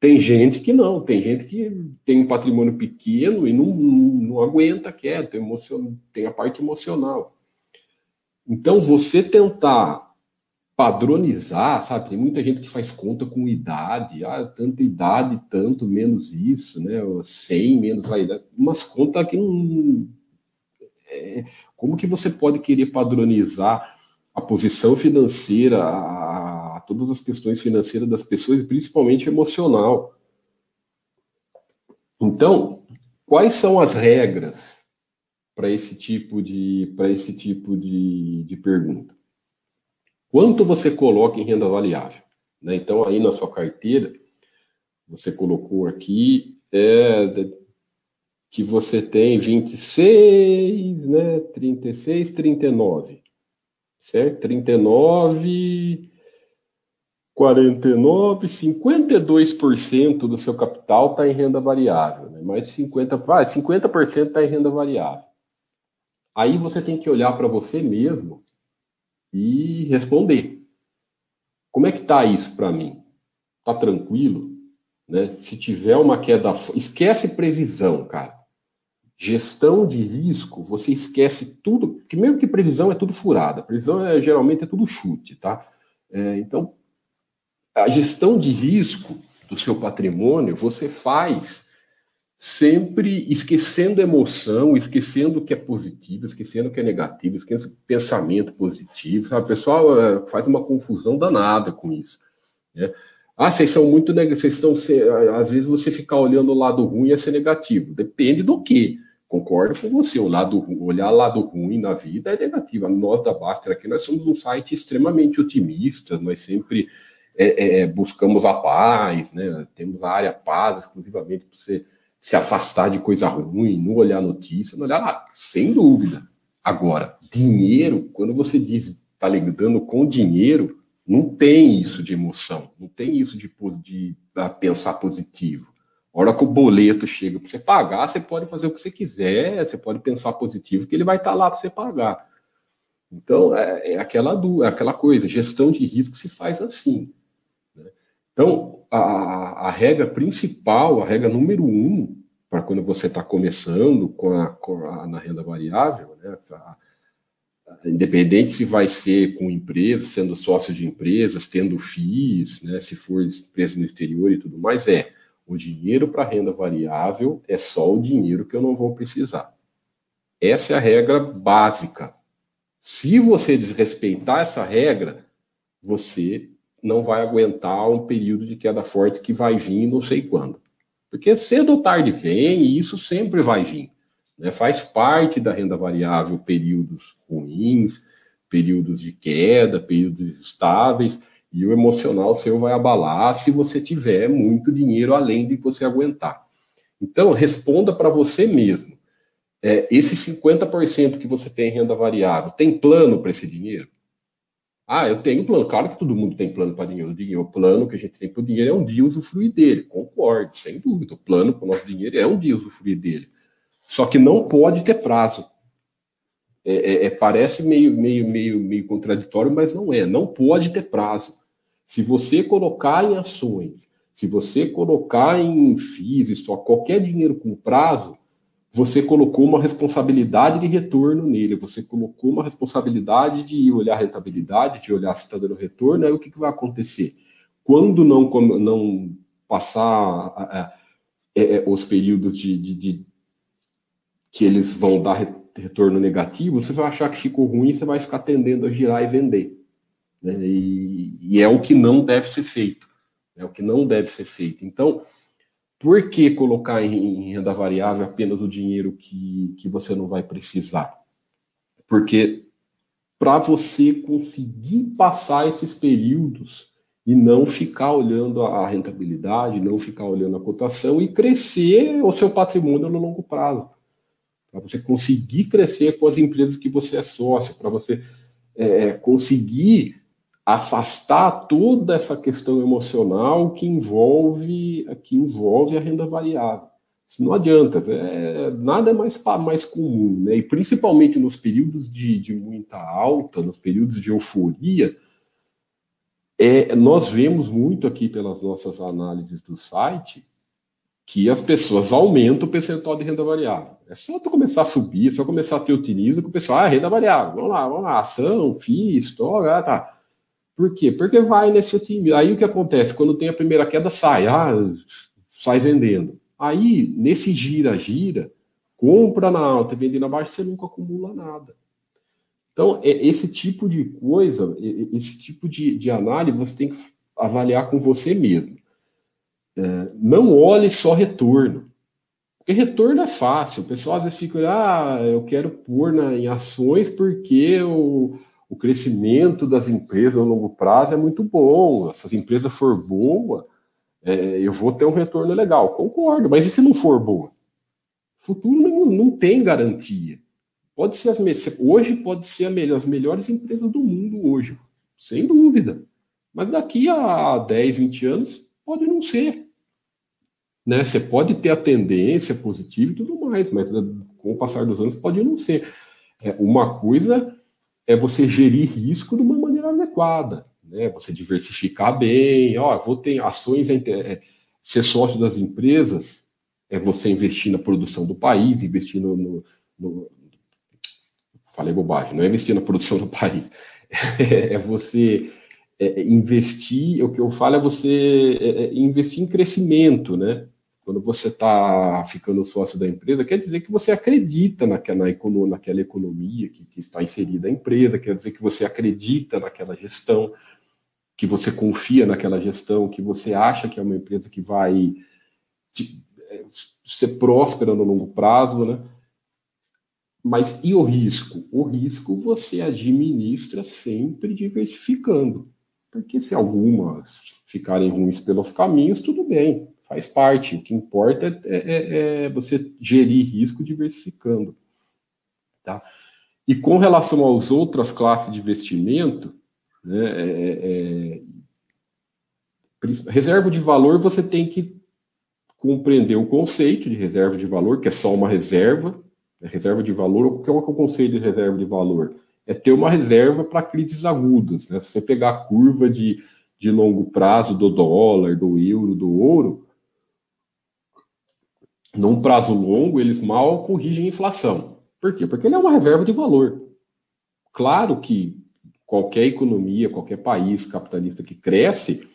A: Tem gente que não, tem gente que tem um patrimônio pequeno e não, não, não aguenta queda, tem, a parte emocional. Então, você tentar padronizar, sabe? Tem muita gente que faz conta com idade, ah, tanta idade, tanto, menos isso, né? 100 menos a idade. Umas contas que não. É, como que você pode querer padronizar a posição financeira, a todas as questões financeiras das pessoas, principalmente emocional? Então, quais são as regras para esse tipo de para esse tipo de, de pergunta? Quanto você coloca em renda variável? Né? Então, aí na sua carteira, você colocou aqui é, que você tem 26, né, 36, 39, certo? 39, 49, 52% do seu capital está em renda variável, né? mais 50, vai, 50% está em renda variável. Aí você tem que olhar para você mesmo e responder. Como é que tá isso para mim? Tá tranquilo? Né? Se tiver uma queda, esquece previsão, cara. Gestão de risco, você esquece tudo, porque mesmo que previsão é tudo furada, previsão é, geralmente é tudo chute, tá? É, então, a gestão de risco do seu patrimônio você faz sempre esquecendo emoção, esquecendo o que é positivo, esquecendo o que é negativo, esquecendo pensamento positivo. Sabe? O pessoal é, faz uma confusão danada com isso. Né? Ah, vocês são muito vocês estão às vezes você ficar olhando o lado ruim é ser negativo. Depende do que. Concordo com você. O lado olhar lado ruim na vida é negativo. Nós da Baster aqui nós somos um site extremamente otimista. Nós sempre é, é, buscamos a paz, né? Temos a área paz exclusivamente para você se afastar de coisa ruim, não olhar notícia, não olhar nada, sem dúvida. Agora, dinheiro, quando você diz está lidando com dinheiro, não tem isso de emoção, não tem isso de, de, de pensar positivo. A hora que o boleto chega para você pagar, você pode fazer o que você quiser, você pode pensar positivo, que ele vai estar tá lá para você pagar. Então, é, é, aquela, é aquela coisa, gestão de risco se faz assim. Então, a, a, regra principal, a regra número um, para quando você está começando com a, com a, na renda variável, né? A, independente se vai ser com empresas, sendo sócio de empresas, tendo FIIs, né? se for empresa no exterior e tudo mais, é o dinheiro para renda variável é só o dinheiro que eu não vou precisar. Essa é a regra básica. Se você desrespeitar essa regra, você não vai aguentar um período de queda forte que vai vir não sei quando. Porque cedo ou tarde vem e isso sempre vai vir. Né? Faz parte da renda variável períodos ruins, períodos de queda, períodos estáveis. E o emocional seu vai abalar se você tiver muito dinheiro além de você aguentar. Então, responda para você mesmo. É, esse 50% que você tem em renda variável, tem plano para esse dinheiro? Ah, eu tenho plano. Claro que todo mundo tem plano para dinheiro. O dinheiro, o plano que a gente tem para o dinheiro é um dia usufruir dele. Concordo, sem dúvida. O plano para o nosso dinheiro é um dia usufruir dele. Só que não pode ter prazo. É, é, é, parece meio, meio, meio, meio contraditório, mas não é. Não pode ter prazo. Se você colocar em ações, se você colocar em FIIs, só qualquer dinheiro com prazo, você colocou uma responsabilidade de retorno nele, você colocou uma responsabilidade de olhar a rentabilidade, de olhar se está dando retorno, aí o que, que vai acontecer? Quando não, não passar é, é, os períodos de, de, de, que eles vão dar retorno negativo, você vai achar que ficou ruim, você vai ficar tendendo a girar e vender. Né? E, e, é o que não deve ser feito. É o que não deve ser feito. Então, por que colocar em, em renda variável apenas o dinheiro que, que você não vai precisar? Porque para você conseguir passar esses períodos e não ficar olhando a rentabilidade, não ficar olhando a cotação e crescer o seu patrimônio no longo prazo. Para você conseguir crescer com as empresas que você é sócio, para você é, conseguir afastar toda essa questão emocional que envolve que envolve a renda variável. Isso não adianta, é, nada é mais, mais comum, né? E principalmente nos períodos de, de muita alta, nos períodos de euforia, é, nós vemos muito aqui pelas nossas análises do site que as pessoas aumentam o percentual de renda variável. É só tu começar a subir, é só começar a ter otimismo que o pessoal, ah, renda variável, vamos lá, vamos lá, ação, FIIs, ah, tá. Por quê? Porque vai nesse time. Aí o que acontece? Quando tem a primeira queda, sai. Ah, sai vendendo. Aí, nesse gira-gira, compra na alta e vende na baixa, você nunca acumula nada. Então, é, esse tipo de coisa, esse tipo de, de análise, você tem que avaliar com você mesmo. É, não olhe só retorno. Porque retorno é fácil. O pessoal às vezes fica, ah, eu quero pôr na, em ações porque o, o crescimento das empresas a longo prazo é muito bom. Se as empresas for boa, é, eu vou ter um retorno legal. Concordo, mas e se não for boa? Futuro não, não tem garantia. Pode ser as hoje pode ser as melhores empresas do mundo hoje, sem dúvida. Mas daqui a 10, 20 anos pode não ser. Né? Você pode ter a tendência positiva e tudo mais, mas né, com o passar dos anos pode não ser. É, uma coisa é você gerir risco de uma maneira adequada, né? Você diversificar bem, ó, vou ter ações, é, ser sócio das empresas é você investir na produção do país, investir no, no, no falei bobagem, não é investir na produção do país, é, é você é, investir, o que eu falo é você é, é investir em crescimento, né? Quando você está ficando sócio da empresa, quer dizer que você acredita naquela, na, naquela economia que, que está inserida a empresa, quer dizer que você acredita naquela gestão, que você confia naquela gestão, que você acha que é uma empresa que vai te, é, ser próspera no longo prazo, né? Mas e o risco? O risco você administra sempre diversificando. Porque se algumas ficarem ruins pelos caminhos, tudo bem faz parte. O que importa é, é, é você gerir risco diversificando. Tá? E com relação às outras classes de investimento, né, é, é, reserva de valor você tem que compreender o conceito de reserva de valor, que é só uma reserva, né, reserva de valor, o que é o conceito de reserva de valor? É ter uma reserva para crises agudas. Né? Se você pegar a curva de, de longo prazo do dólar, do euro, do ouro, num prazo longo, eles mal corrigem a inflação. Por quê? Porque ele é uma reserva de valor. Claro que qualquer economia, qualquer país capitalista que cresce,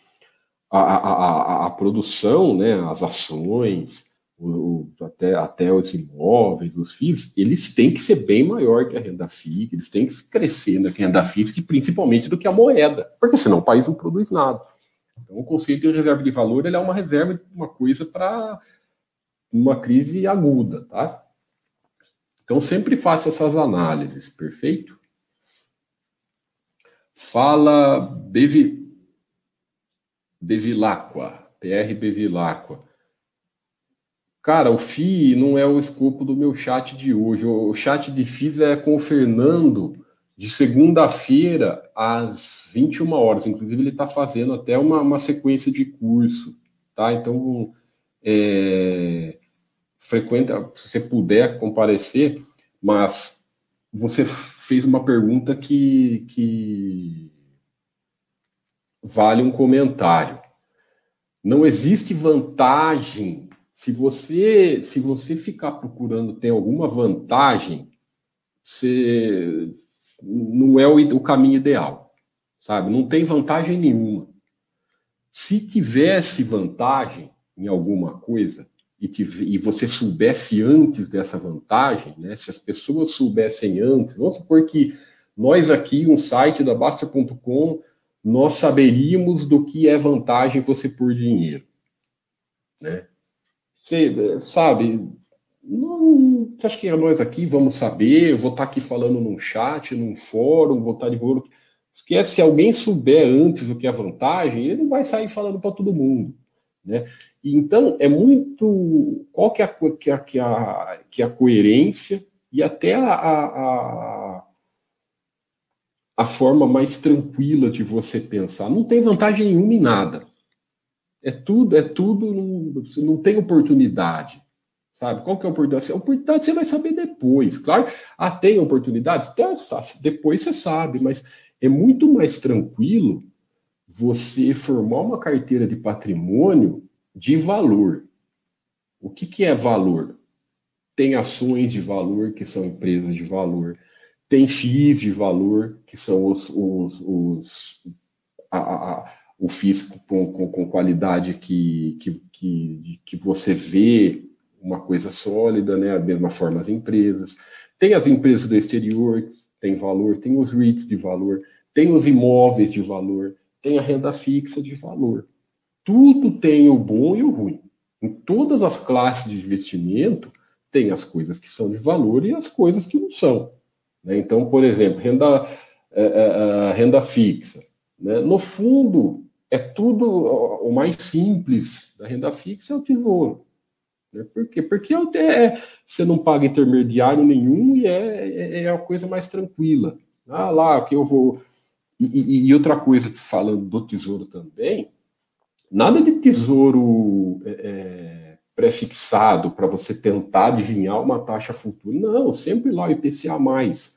A: a, a, a, a produção, né, as ações, o, o, até, até os imóveis, os FIIs, eles têm que ser bem maior que a renda fixa, eles têm que crescer na renda fixa, principalmente do que a moeda, porque senão o país não produz nada. Então, o conceito de reserva de valor ele é uma reserva, uma coisa para uma crise aguda, tá? Então, sempre faça essas análises, perfeito? Fala Bevi, Bevilacqua, PR Bevilacqua. Cara, o FI não é o escopo do meu chat de hoje. O chat de FIs é com o Fernando de segunda-feira às 21 horas. Inclusive, ele está fazendo até uma, uma sequência de curso, tá? Então, é, frequenta, se você puder comparecer, mas você fez uma pergunta que, que vale um comentário. Não existe vantagem se você se você ficar procurando ter alguma vantagem, você não é o, o caminho ideal, sabe? Não tem vantagem nenhuma. Se tivesse vantagem em alguma coisa e, tive, e você soubesse antes dessa vantagem, né? Se as pessoas soubessem antes, vamos supor que nós aqui, um site da Basta.com, nós saberíamos do que é vantagem você por dinheiro, né? Você sabe, não, você acha que nós aqui vamos saber? Eu vou estar aqui falando num chat, num fórum, vou estar divulgando. Esquece, se alguém souber antes o que é vantagem, ele não vai sair falando para todo mundo. Né? Então, é muito. Qual que é a, que a, que a, que a coerência e até a, a, a forma mais tranquila de você pensar? Não tem vantagem nenhuma em nada. É tudo, é tudo, não, não tem oportunidade. Sabe? Qual que é a oportunidade? A oportunidade você vai saber depois. Claro, ah, tem oportunidade? Depois você sabe, mas é muito mais tranquilo você formar uma carteira de patrimônio de valor. O que, que é valor? Tem ações de valor, que são empresas de valor. Tem FIIs de valor, que são os, os, os a, a, o fisco com, com, com qualidade que, que, que, que, você vê uma coisa sólida, né? Da mesma forma as empresas. Tem as empresas do exterior, tem valor, tem os REITs de valor, tem os imóveis de valor, tem a renda fixa de valor. Tudo tem o bom e o ruim. Em todas as classes de investimento, tem as coisas que são de valor e as coisas que não são. Né? Então, por exemplo, renda, é, é, renda fixa. Né? No fundo, é tudo o mais simples da renda fixa é o tesouro. Né? Por quê? Porque é, você não paga intermediário nenhum e é, é, é a coisa mais tranquila. Ah, lá, que eu vou. E, e, e, outra coisa, falando do tesouro também, nada de tesouro é, é prefixado para você tentar adivinhar uma taxa futura. Não, sempre lá o IPCA mais.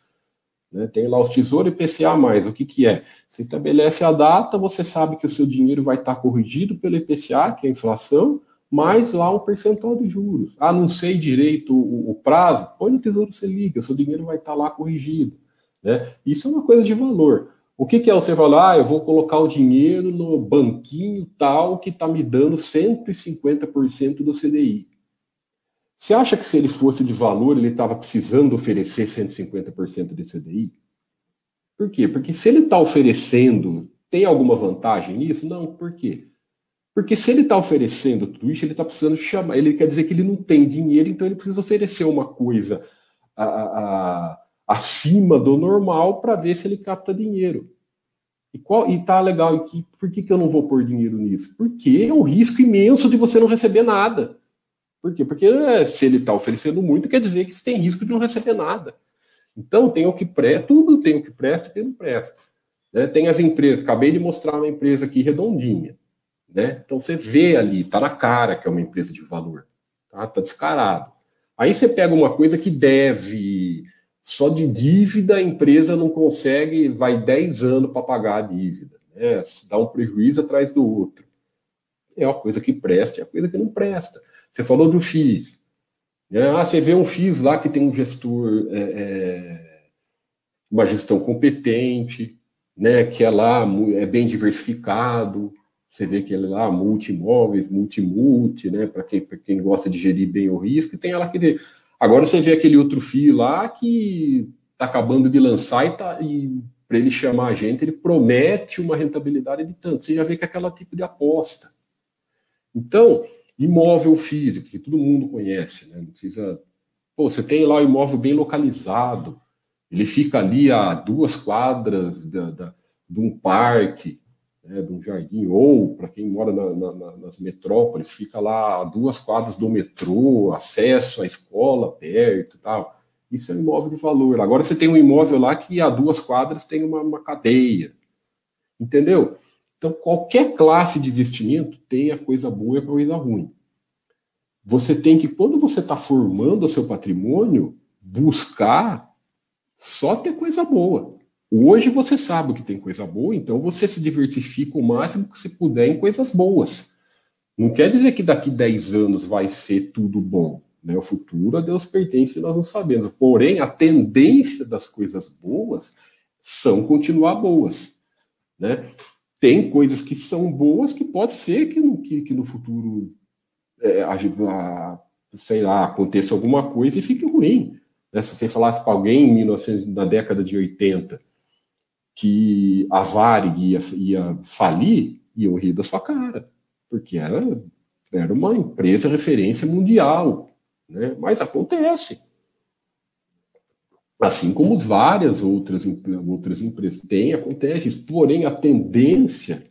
A: Né? Tem lá os Tesouro IPCA+. O que, que é? Você estabelece a data, você sabe que o seu dinheiro vai estar corrigido pelo IPCA, que é a inflação, mais lá um percentual de juros. Ah, não sei direito o, o prazo? Põe no Tesouro Selic, o seu dinheiro vai estar lá corrigido. Né? Isso é uma coisa de valor. O que, que é você falar? Ah, eu vou colocar o dinheiro no banquinho tal que está me dando 150% do CDI. Você acha que se ele fosse de valor, ele estava precisando oferecer 150% de CDI? Por quê? Porque se ele está oferecendo, tem alguma vantagem nisso? Não, por quê? Porque se ele está oferecendo tudo isso, ele está precisando chamar. Ele quer dizer que ele não tem dinheiro, então ele precisa oferecer uma coisa a, a, acima do normal para ver se ele capta dinheiro. E, qual, e tá legal, e que, por que, que eu não vou pôr dinheiro nisso? Porque é um risco imenso de você não receber nada. Por quê? Porque é, se ele está oferecendo muito, quer dizer que você tem risco de não receber nada. Então, tem o que presta, tudo tem o que presta e o que não presta. Né? Tem as empresas, acabei de mostrar uma empresa aqui redondinha. Né? Então, você vê ali, tá na cara que é uma empresa de valor. Tá, tá descarado. Aí você pega uma coisa que deve, só de dívida a empresa não consegue, vai 10 anos para pagar a dívida. Né? Dá um prejuízo atrás do outro. É uma coisa que presta, é uma coisa que não presta. Você falou do FIIs. Né? Ah, você vê um FIIs lá que tem um gestor, é, é, uma gestão competente, né? que é lá, é bem diversificado, você vê que ele é lá, multi-imóveis, multi-multi, né? Para quem, quem gosta de gerir bem o risco, e tem ela que. Agora você vê aquele outro fio lá que está acabando de lançar e, tá, e para ele chamar a gente, ele promete uma rentabilidade de tanto. Você já vê que é aquela tipo de aposta. Então, imóvel físico, que todo mundo conhece, né? Não precisa. Pô, você tem lá o imóvel bem localizado, ele fica ali a duas quadras da, da de um parque, né, de um jardim, ou para quem mora na, na, nas metrópoles, fica lá a duas quadras do metrô, acesso à escola perto tal. Isso é um imóvel de valor. Agora você tem um imóvel lá que a duas quadras tem uma, uma cadeia. Entendeu? Então, qualquer classe de investimento tem a coisa boa e a coisa ruim. Você tem que, quando você está formando o seu patrimônio, buscar só ter coisa boa. Hoje você sabe que tem coisa boa, então você se diversifica o máximo que você puder em coisas boas. Não quer dizer que daqui 10 anos vai ser tudo bom. Né? O futuro a Deus pertence e nós não sabemos. Porém, a tendência das coisas boas são continuar boas. Né? Tem coisas que são boas que pode ser que no, que, que no futuro, é, a, sei lá, aconteça alguma coisa e fique ruim. Né? Se você falasse para alguém em 1900, na década de 80 que a Varig ia, ia falir, iam rir da sua cara, porque era, era uma empresa referência mundial. Né? Mas acontece. Assim como várias outras, outras empresas têm, acontece isso. Porém, a tendência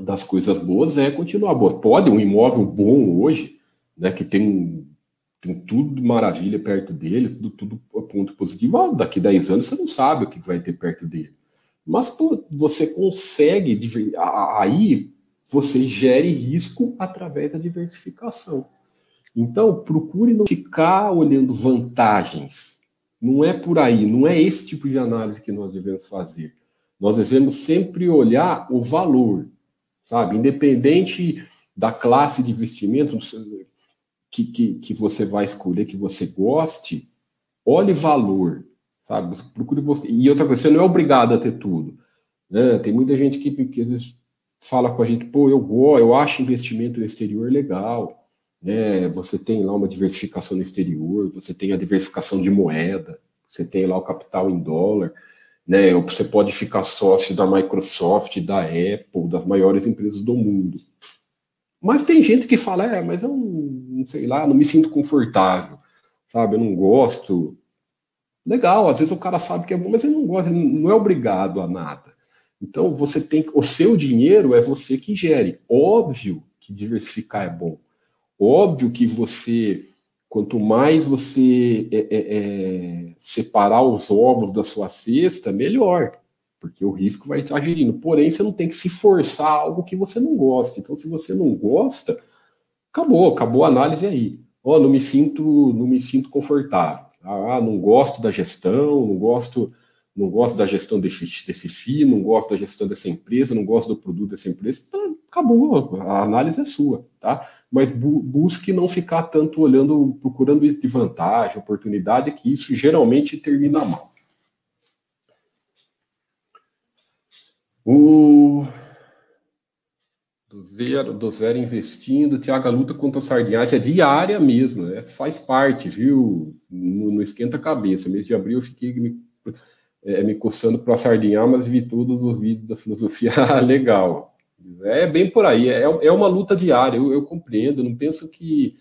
A: das coisas boas é continuar boa. Pode um imóvel bom hoje, né, que tem, tem tudo maravilha perto dele, tudo, tudo ponto positivo. Ah, daqui 10 anos você não sabe o que vai ter perto dele. Mas pô, você consegue, aí você gere risco através da diversificação. Então, procure não ficar olhando vantagens. Não é por aí, não é esse tipo de análise que nós devemos fazer. Nós devemos sempre olhar o valor, sabe? Independente da classe de investimento que, que, que você vai escolher, que você goste, olhe valor, sabe? Procure você. E outra coisa, você não é obrigado a ter tudo. Né? Tem muita gente que, que às vezes fala com a gente, pô, eu eu acho investimento no exterior legal. Né? Você tem lá uma diversificação no exterior, você tem a diversificação de moeda, você tem lá o capital em dólar. Né? Você pode ficar sócio da Microsoft, da Apple, das maiores empresas do mundo. Mas tem gente que fala, é, mas eu não sei lá, não me sinto confortável, sabe? Eu não gosto Legal, às vezes o cara sabe que é bom, mas ele não gosta, ele não é obrigado a nada. Então você tem o seu dinheiro é você que gere. Óbvio que diversificar é bom. Óbvio que você, quanto mais você é, é, é, separar os ovos da sua cesta, melhor, porque o risco vai estar gerindo. Porém, você não tem que se forçar algo que você não gosta. Então, se você não gosta, acabou, acabou a análise aí. Oh, não me sinto, não me sinto confortável. Ah, não gosto da gestão, não gosto, não gosto da gestão desse, desse FII, não gosto da gestão dessa empresa, não gosto do produto dessa empresa. Então, acabou, a análise é sua, tá? Mas bu busque não ficar tanto olhando, procurando isso de vantagem, oportunidade, que isso geralmente termina mal. O do zero, do zero investindo, Tiago, a luta contra a sardinhagem é diária mesmo, é, faz parte, viu? Não, não esquenta a cabeça. Mês de abril eu fiquei me, é, me coçando para sardinhar, mas vi todos os vídeos da filosofia legal. É bem por aí, é, é uma luta diária, eu, eu compreendo, não penso que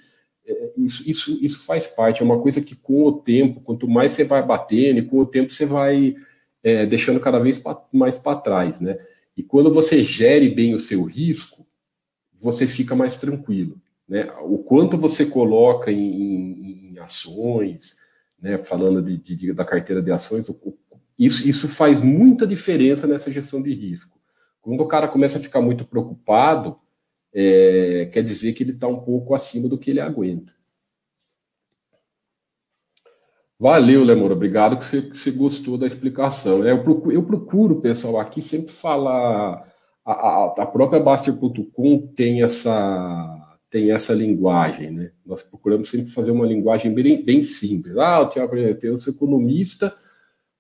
A: é, isso, isso, isso faz parte, é uma coisa que com o tempo, quanto mais você vai batendo, e com o tempo você vai é, deixando cada vez mais para trás, né? E quando você gere bem o seu risco, você fica mais tranquilo. Né? O quanto você coloca em, em, em ações, né, falando de, de, da carteira de ações, isso, isso faz muita diferença nessa gestão de risco. Quando o cara começa a ficar muito preocupado, é, quer dizer que ele está um pouco acima do que ele aguenta. Valeu, Lemor, obrigado que você, que você gostou da explicação. É, eu, procuro, eu procuro, pessoal, aqui sempre falar. A, a, a própria Baster.com tem essa, tem essa linguagem, né? Nós procuramos sempre fazer uma linguagem bem, bem simples. Ah, o Tiago, eu sou economista,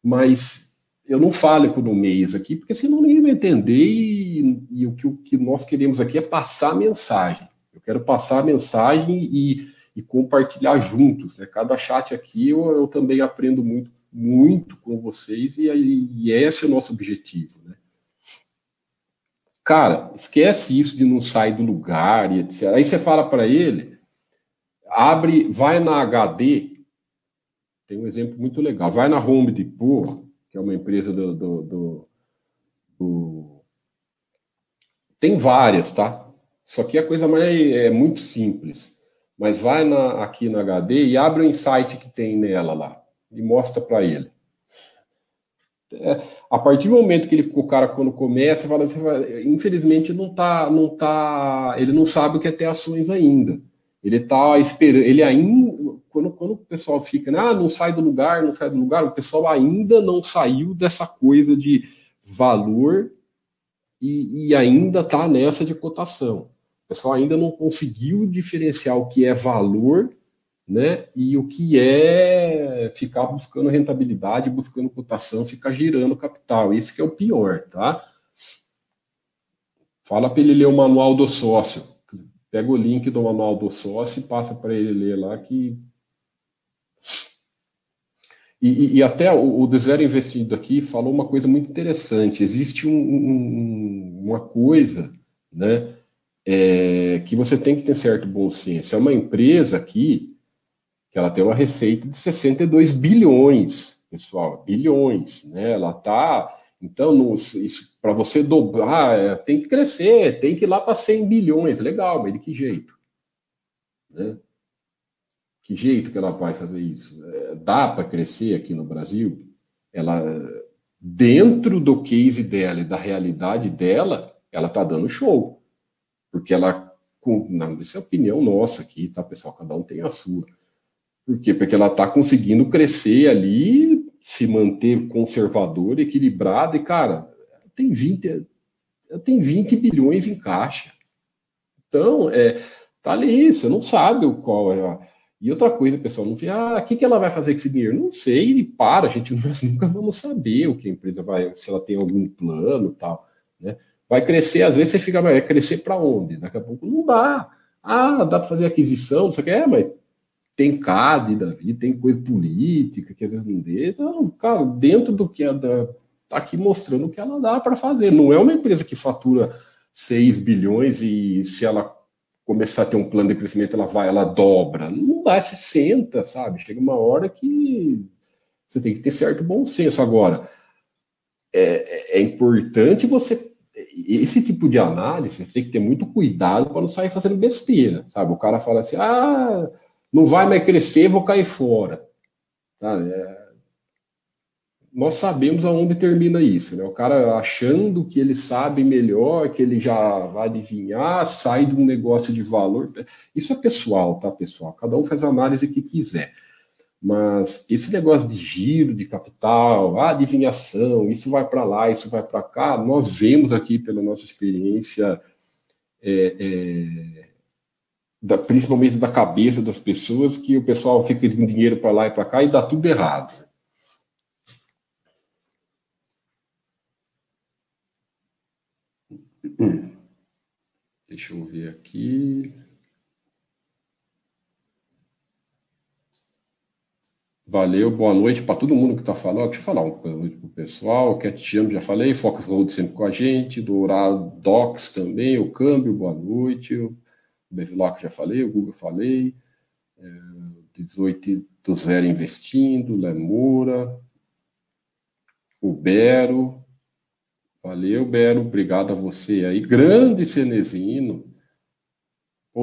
A: mas eu não falo economês aqui, porque senão ninguém vai entender e, e o, que, o que nós queremos aqui é passar a mensagem. Eu quero passar a mensagem e e compartilhar juntos. Né? Cada chat aqui eu, eu também aprendo muito, muito com vocês e, e esse é o nosso objetivo. Né? Cara, esquece isso de não sair do lugar e etc. Aí você fala para ele, abre, vai na HD, tem um exemplo muito legal, vai na Home Depot, que é uma empresa do, do, do, do tem várias, tá? Só que a coisa mais é muito simples mas vai na, aqui na HD e abre o insight que tem nela lá e mostra para ele. É, a partir do momento que ele, o cara quando começa, fala assim, infelizmente não tá, não tá, ele não sabe o que é ter ações ainda. Ele tá esperando, ele ainda, quando, quando o pessoal fica, né, ah, não sai do lugar, não sai do lugar, o pessoal ainda não saiu dessa coisa de valor e, e ainda tá nessa de cotação. O pessoal ainda não conseguiu diferenciar o que é valor né, e o que é ficar buscando rentabilidade, buscando cotação, ficar girando capital. Isso que é o pior, tá? Fala para ele ler o manual do sócio. Pega o link do manual do sócio e passa para ele ler lá que. E, e, até o, o Zero Investido aqui falou uma coisa muito interessante. Existe um, um, uma coisa, né? É, que você tem que ter certo bom senso. É uma empresa aqui que ela tem uma receita de 62 bilhões, pessoal, bilhões, né? Ela tá então, para você dobrar, é, tem que crescer, tem que ir lá para 100 bilhões. Legal, mas de que jeito? Né? Que jeito que ela vai fazer isso? É, dá para crescer aqui no Brasil? Ela, dentro do case dela e da realidade dela, ela está dando show porque ela, não, isso é opinião nossa aqui, tá, pessoal? Cada um tem a sua. Por quê? Porque ela está conseguindo crescer ali, se manter conservadora, equilibrada, e, cara, tem 20, tem 20 bilhões em caixa. Então, é, tá ali, você não sabe qual é a. E outra coisa, pessoal, não vê, ah, o que, que ela vai fazer com esse dinheiro? Não sei, e para, a gente nós nunca vamos saber o que a empresa vai, se ela tem algum plano tal, né? Vai crescer, às vezes você fica, vai crescer para onde? Daqui a pouco não dá. Ah, dá para fazer aquisição, não sei o que, é, mas tem CAD da vida, tem coisa política que às vezes não dê. Então, cara, dentro do que é da. Tá aqui mostrando o que ela dá para fazer. Não é uma empresa que fatura 6 bilhões e se ela começar a ter um plano de crescimento, ela vai, ela dobra. Não dá, é 60, sabe? Chega uma hora que você tem que ter certo bom senso. Agora, é, é importante você esse tipo de análise você tem que ter muito cuidado para não sair fazendo besteira, sabe? O cara fala assim, ah, não vai mais crescer, vou cair fora. Tá? É... Nós sabemos aonde termina isso, né? O cara achando que ele sabe melhor, que ele já vai adivinhar, sai de um negócio de valor. Isso é pessoal, tá, pessoal? Cada um faz a análise que quiser. Mas esse negócio de giro de capital, adivinhação, isso vai para lá, isso vai para cá, nós vemos aqui pela nossa experiência, é, é, da, principalmente da cabeça das pessoas, que o pessoal fica com dinheiro para lá e para cá e dá tudo errado. Deixa eu ver aqui. Valeu, boa noite para todo mundo que está falando. Deixa eu falar uma coisa para o pessoal. Cat já falei, Focus Road sempre com a gente, Dourado Docs também, o Câmbio, boa noite. O Beviloc já falei, o Google falei. É, 18 do Zero Investindo, Lemura, o Bero. Valeu, Bero, obrigado a você aí. Grande Cenezino.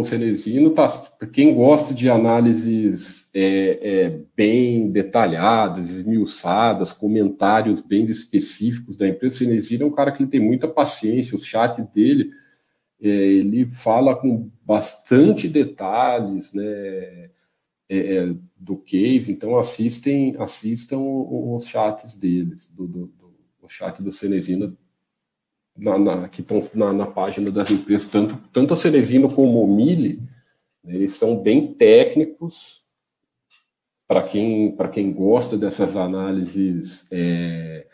A: O Cenezino tá, quem gosta de análises é, é, bem detalhadas, esmiuçadas, comentários bem específicos da empresa, o Cenezino é um cara que tem muita paciência, o chat dele, é, ele fala com bastante detalhes, né, é, é, do case, então assistem, assistam os chats deles, do, do, do o chat do Cenezino na, na, que estão na, na, página das empresas, tanto, tanto a Cerezino como o Mille, né, eles são bem técnicos para quem, quem gosta dessas análises, é,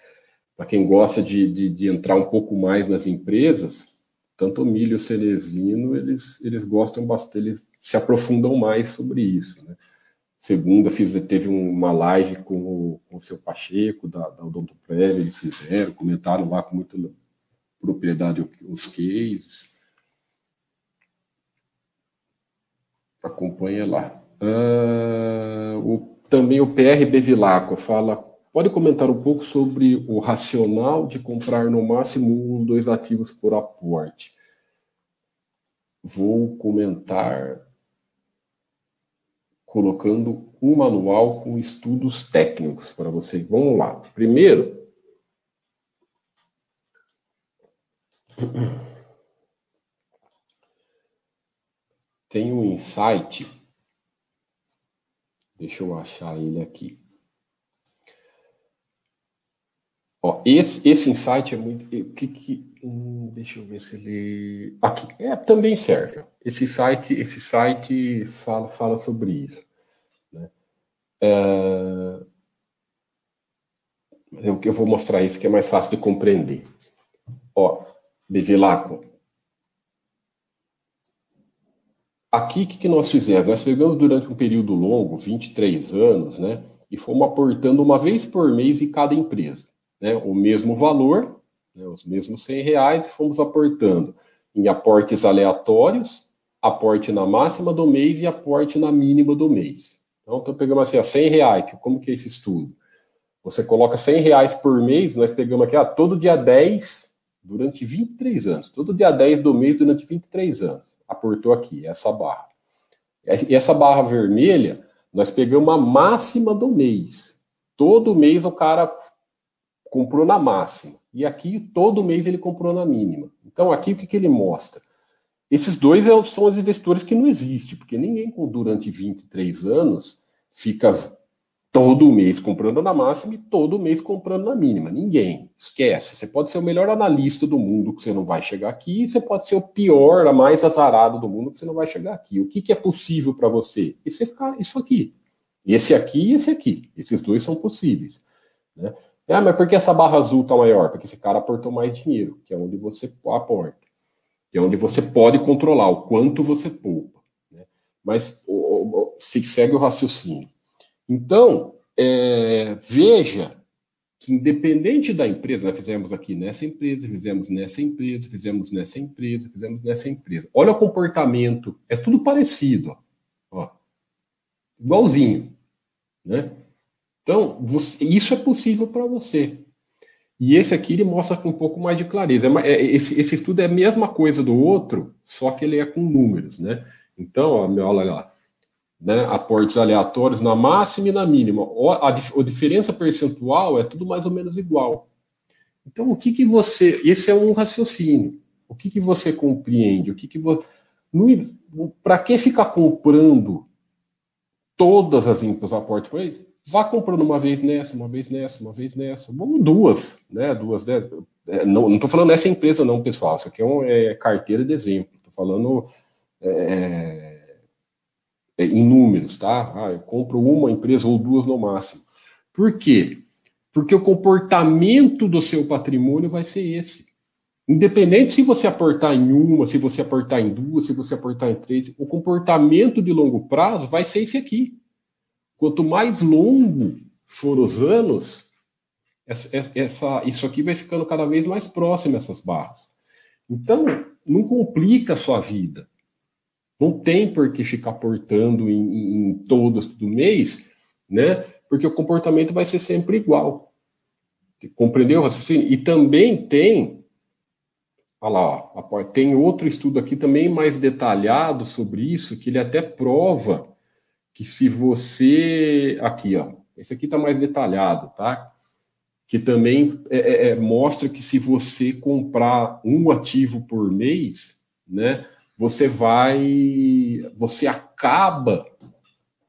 A: para quem gosta de, de, de, entrar um pouco mais nas empresas, tanto o Milho e o Celesino, eles, eles gostam bastante, eles se aprofundam mais sobre isso. Né? Segunda, fiz, teve uma live com o, com o seu Pacheco, da, da Odontoprev, eles fizeram, comentaram lá com muito propriedade os cases. Acompanha lá. Uh, o, também o PR Bevilacqua fala, pode comentar um pouco sobre o racional de comprar no máximo um ou dois ativos por aporte. Vou comentar colocando um manual com estudos técnicos para vocês. Vamos lá. Primeiro, Tem um insight. Deixa eu achar ele aqui. Ó, esse, esse insight é muito. Que, que, hum, deixa eu ver se ele. Aqui. É, também serve. Esse site, esse site fala, fala sobre isso. Né? É, eu, eu vou mostrar isso que é mais fácil de compreender. Ó, Bevilacqua. Aqui, o que, nós fizemos? Nós pegamos durante um período longo, 23 anos, né, e fomos aportando uma vez por mês em cada empresa. Né, o mesmo valor, né, os mesmos 100 reais, e fomos aportando em aportes aleatórios, aporte na máxima do mês e aporte na mínima do mês. Então, então pegamos assim, a 100 reais, como que é esse estudo? Você coloca 100 reais por mês, nós pegamos aqui, ah, todo dia 10 durante 23 anos. Todo dia 10 do mês, durante 23 anos. Aportou aqui, essa barra. E essa barra vermelha, nós pegamos a máxima do mês. Todo mês o cara comprou na máxima. E aqui, todo mês ele comprou na mínima. Então, aqui o que, que ele mostra? Esses dois é são os investidores que não existem, porque ninguém durante 23 anos fica todo mês comprando na máxima e todo mês comprando na mínima. Ninguém. Esquece. Você pode ser o melhor analista do mundo que você não vai chegar aqui, e você pode ser o pior, a mais azarado do mundo que você não vai chegar aqui. O que, que é possível para você? Esse, isso aqui. Esse aqui e esse aqui. Esses dois são possíveis. Né? Ah, mas por que essa barra azul está maior? Porque esse cara aportou mais dinheiro, que é onde você aporta. Que é onde você pode controlar o quanto você poupa. Né? Mas o, o, se segue o raciocínio. Então, é, veja que independente da empresa, nós fizemos aqui nessa empresa, fizemos nessa empresa, fizemos nessa empresa, fizemos nessa empresa. Olha o comportamento, é tudo parecido, ó, ó igualzinho, né? Então, você, isso é possível para você. E esse aqui ele mostra com um pouco mais de clareza. É, é, esse, esse, estudo é a mesma coisa do outro, só que ele é com números, né? Então, olha lá né, aportes aleatórios na máxima e na mínima. A, a, diferença percentual é tudo mais ou menos igual. Então, o que, que você. Esse é um raciocínio. O que, que você compreende? O que, que você. Para que ficar comprando todas as os aportes por aí? Vá comprando uma vez nessa, uma vez nessa, uma vez nessa. Vamos duas, né? Duas dessas. É, não estou falando nessa empresa, não, pessoal. Isso aqui é, um, é carteira de exemplo. Estou falando. É, é, em números, tá? Ah, eu compro uma empresa ou duas no máximo. Por quê? Porque o comportamento do seu patrimônio vai ser esse. Independente se você aportar em uma, se você aportar em duas, se você aportar em três, o comportamento de longo prazo vai ser esse aqui. Quanto mais longo for os anos, essa, essa, isso aqui vai ficando cada vez mais próximo essas barras. Então, não complica a sua vida. Não tem por que ficar portando em, em todos do mês, né? Porque o comportamento vai ser sempre igual. Compreendeu o raciocínio? E também tem Olha lá, ó, tem outro estudo aqui também mais detalhado sobre isso, que ele até prova que se você. Aqui, ó. Esse aqui está mais detalhado, tá? Que também é, é, é, mostra que se você comprar um ativo por mês, né? Você vai. Você acaba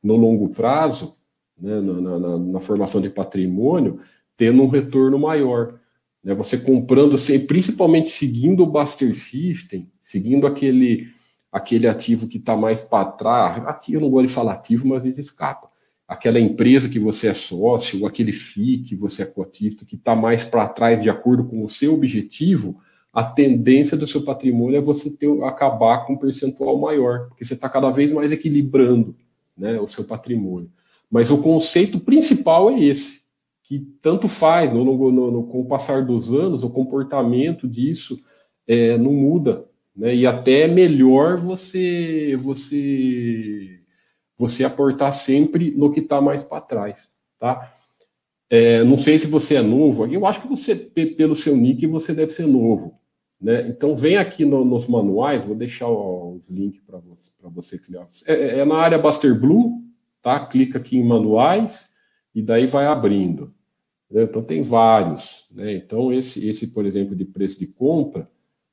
A: no longo prazo, né, na, na, na formação de patrimônio, tendo um retorno maior. Né? Você comprando, assim, principalmente seguindo o Buster System, seguindo aquele, aquele ativo que está mais para trás. Aqui eu não gosto de falar ativo, mas às vezes escapa. Aquela empresa que você é sócio, aquele FII que você é cotista, que está mais para trás de acordo com o seu objetivo, a tendência do seu patrimônio é você ter, acabar com um percentual maior, porque você está cada vez mais equilibrando né, o seu patrimônio. Mas o conceito principal é esse, que tanto faz, no, no, no, com o passar dos anos, o comportamento disso é, não muda, né? E até é melhor você você você aportar sempre no que está mais para trás, tá? É, não sei se você é novo, eu acho que você, pelo seu nick, você deve ser novo. Né? Então, vem aqui no, nos manuais, vou deixar os links para você, você criar. É, é, na área Buster Blue, tá? Clica aqui em manuais e daí vai abrindo. Né? Então, tem vários. Né? Então, esse, esse, por exemplo, de preço de compra,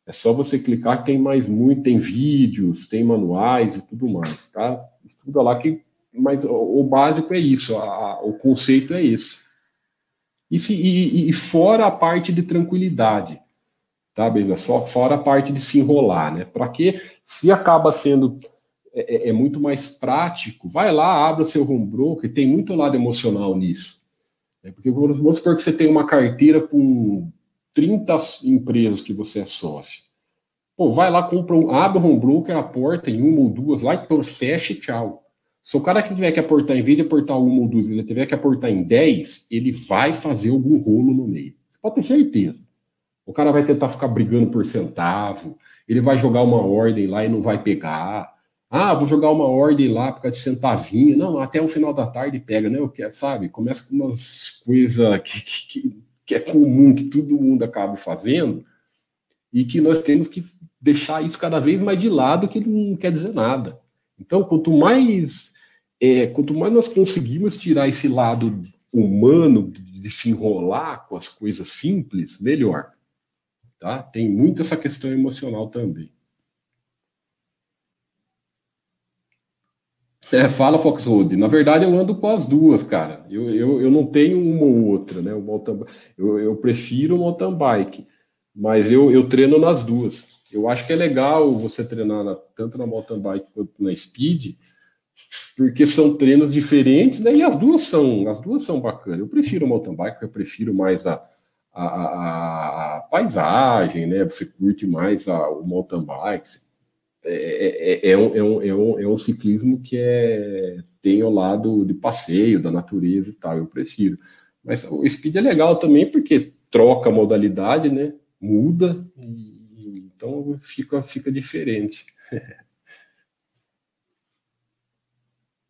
A: é só você clicar que tem mais muito, tem vídeos, tem manuais e tudo mais, tá? Estuda lá que, mas o, o básico é isso, a, a, o conceito é esse. E, se, e, e, fora a parte de tranquilidade, tá, beleza? Só fora a parte de se enrolar, né? Para que, se acaba sendo é, é, é, muito mais prático, vai lá, abra seu home broker, tem muito lado emocional nisso. É porque vamos supor que você tem uma carteira com 30 empresas que você é sócio. Pô, vai lá, compra um, abre o home broker, aporta em uma ou duas lá, então fecha e tchau. Se o cara que tiver que aportar, em vez de aportar uma ou duas, ele tiver que aportar em 10, ele vai fazer algum rolo no meio. Você pode ter certeza. O cara vai tentar ficar brigando por centavo, ele vai jogar uma ordem lá e não vai pegar. Ah, vou jogar uma ordem lá por causa de centavinho. Não, até o final da tarde pega, né? Eu quero, sabe? Começa com umas coisas que, que, que é comum, que todo mundo acaba fazendo, e que nós temos que deixar isso cada vez mais de lado, que não quer dizer nada. Então, quanto mais, é, quanto mais nós conseguimos tirar esse lado humano de se enrolar com as coisas simples, melhor. Tá? Tem muito essa questão emocional também. É, fala Foxroad. Na verdade, eu ando com as duas, cara. Eu, eu, eu não tenho uma ou outra, né? O mountain, eu, eu prefiro o mountain bike, mas eu, eu treino nas duas. Eu acho que é legal você treinar na, tanto na mountain bike quanto na speed, porque são treinos diferentes, né? E as duas são, as duas são bacanas. Eu prefiro o mountain bike, eu prefiro mais a, a, a, a paisagem, né? Você curte mais a, o mountain bike, é, é, é, é, um, é, um, é, um, é um ciclismo que é, tem o lado de passeio, da natureza e tal, eu prefiro. Mas o speed é legal também porque troca a modalidade, né? Muda, e, então fica, fica diferente.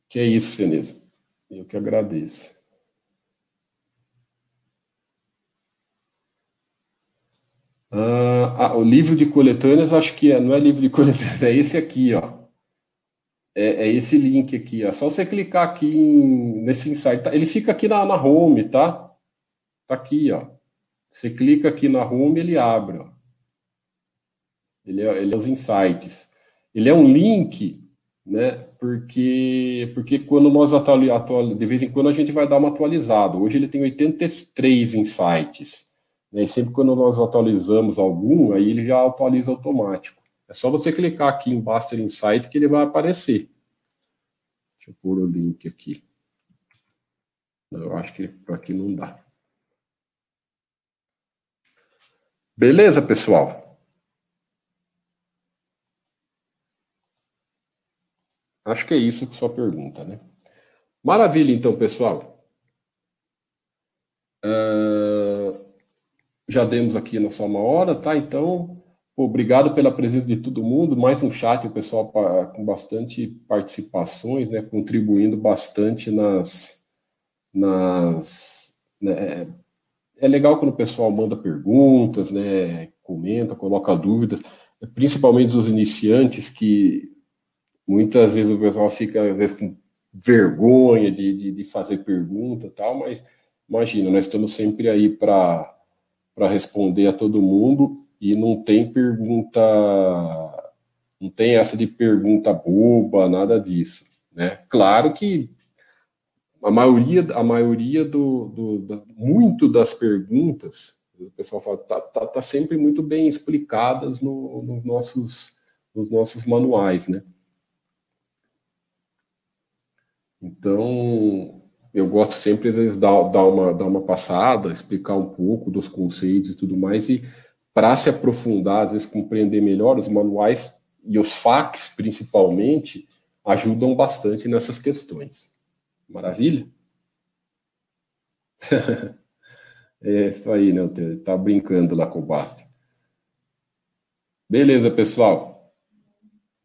A: que é isso, Seneza. Eu que agradeço. Ah, ah, o livro de coletâneas, acho que é, não é livro de coletâneas, é esse aqui, ó. É, é esse link aqui, ó. Só você clicar aqui em, nesse insight. Tá? Ele fica aqui na, na home, tá? Tá aqui, ó. Você clica aqui na home, ele abre, ó. Ele é, ele é os insights. Ele é um link, né? Porque, porque quando nós atualizamos, de vez em quando a gente vai dar uma atualizada. Hoje ele tem 83 insights. Né? E sempre quando nós atualizamos algum, aí ele já atualiza automático. É só você clicar aqui em Buster Insight que ele vai aparecer. Deixa eu pôr o link aqui. Eu acho que aqui não dá. Beleza, pessoal? Acho que é isso que sua pergunta, né? Maravilha, então, pessoal. Uh, já demos aqui nossa uma hora, tá? Então, obrigado pela presença de todo mundo. Mais um chat, o pessoal com bastante participações, né? Contribuindo bastante nas. nas né? É legal quando o pessoal manda perguntas, né? comenta, coloca dúvidas, principalmente os iniciantes que muitas vezes o pessoal fica às vezes com vergonha de, de, de fazer pergunta tal, mas imagina, nós estamos sempre aí para responder a todo mundo e não tem pergunta, não tem essa de pergunta boba, nada disso, né? Claro que a maioria, a maioria do, do muito das perguntas, o pessoal fala, tá, tá, tá sempre muito bem explicadas no, nos nossos, nos nossos manuais, né? Então, eu gosto sempre, vezes, dar, dar, uma, dar uma passada, explicar um pouco dos conceitos e tudo mais, e para se aprofundar, às vezes, compreender melhor, os manuais e os FAQs, principalmente, ajudam bastante nessas questões. Maravilha? é isso aí, né? Tá brincando lá com o Basta. Beleza, pessoal.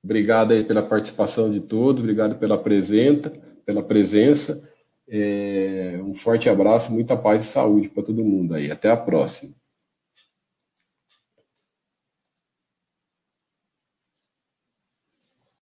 A: Obrigado aí pela participação de todos, obrigado pela presença pela presença. É, um forte abraço, muita paz e saúde para todo mundo aí. Até a próxima.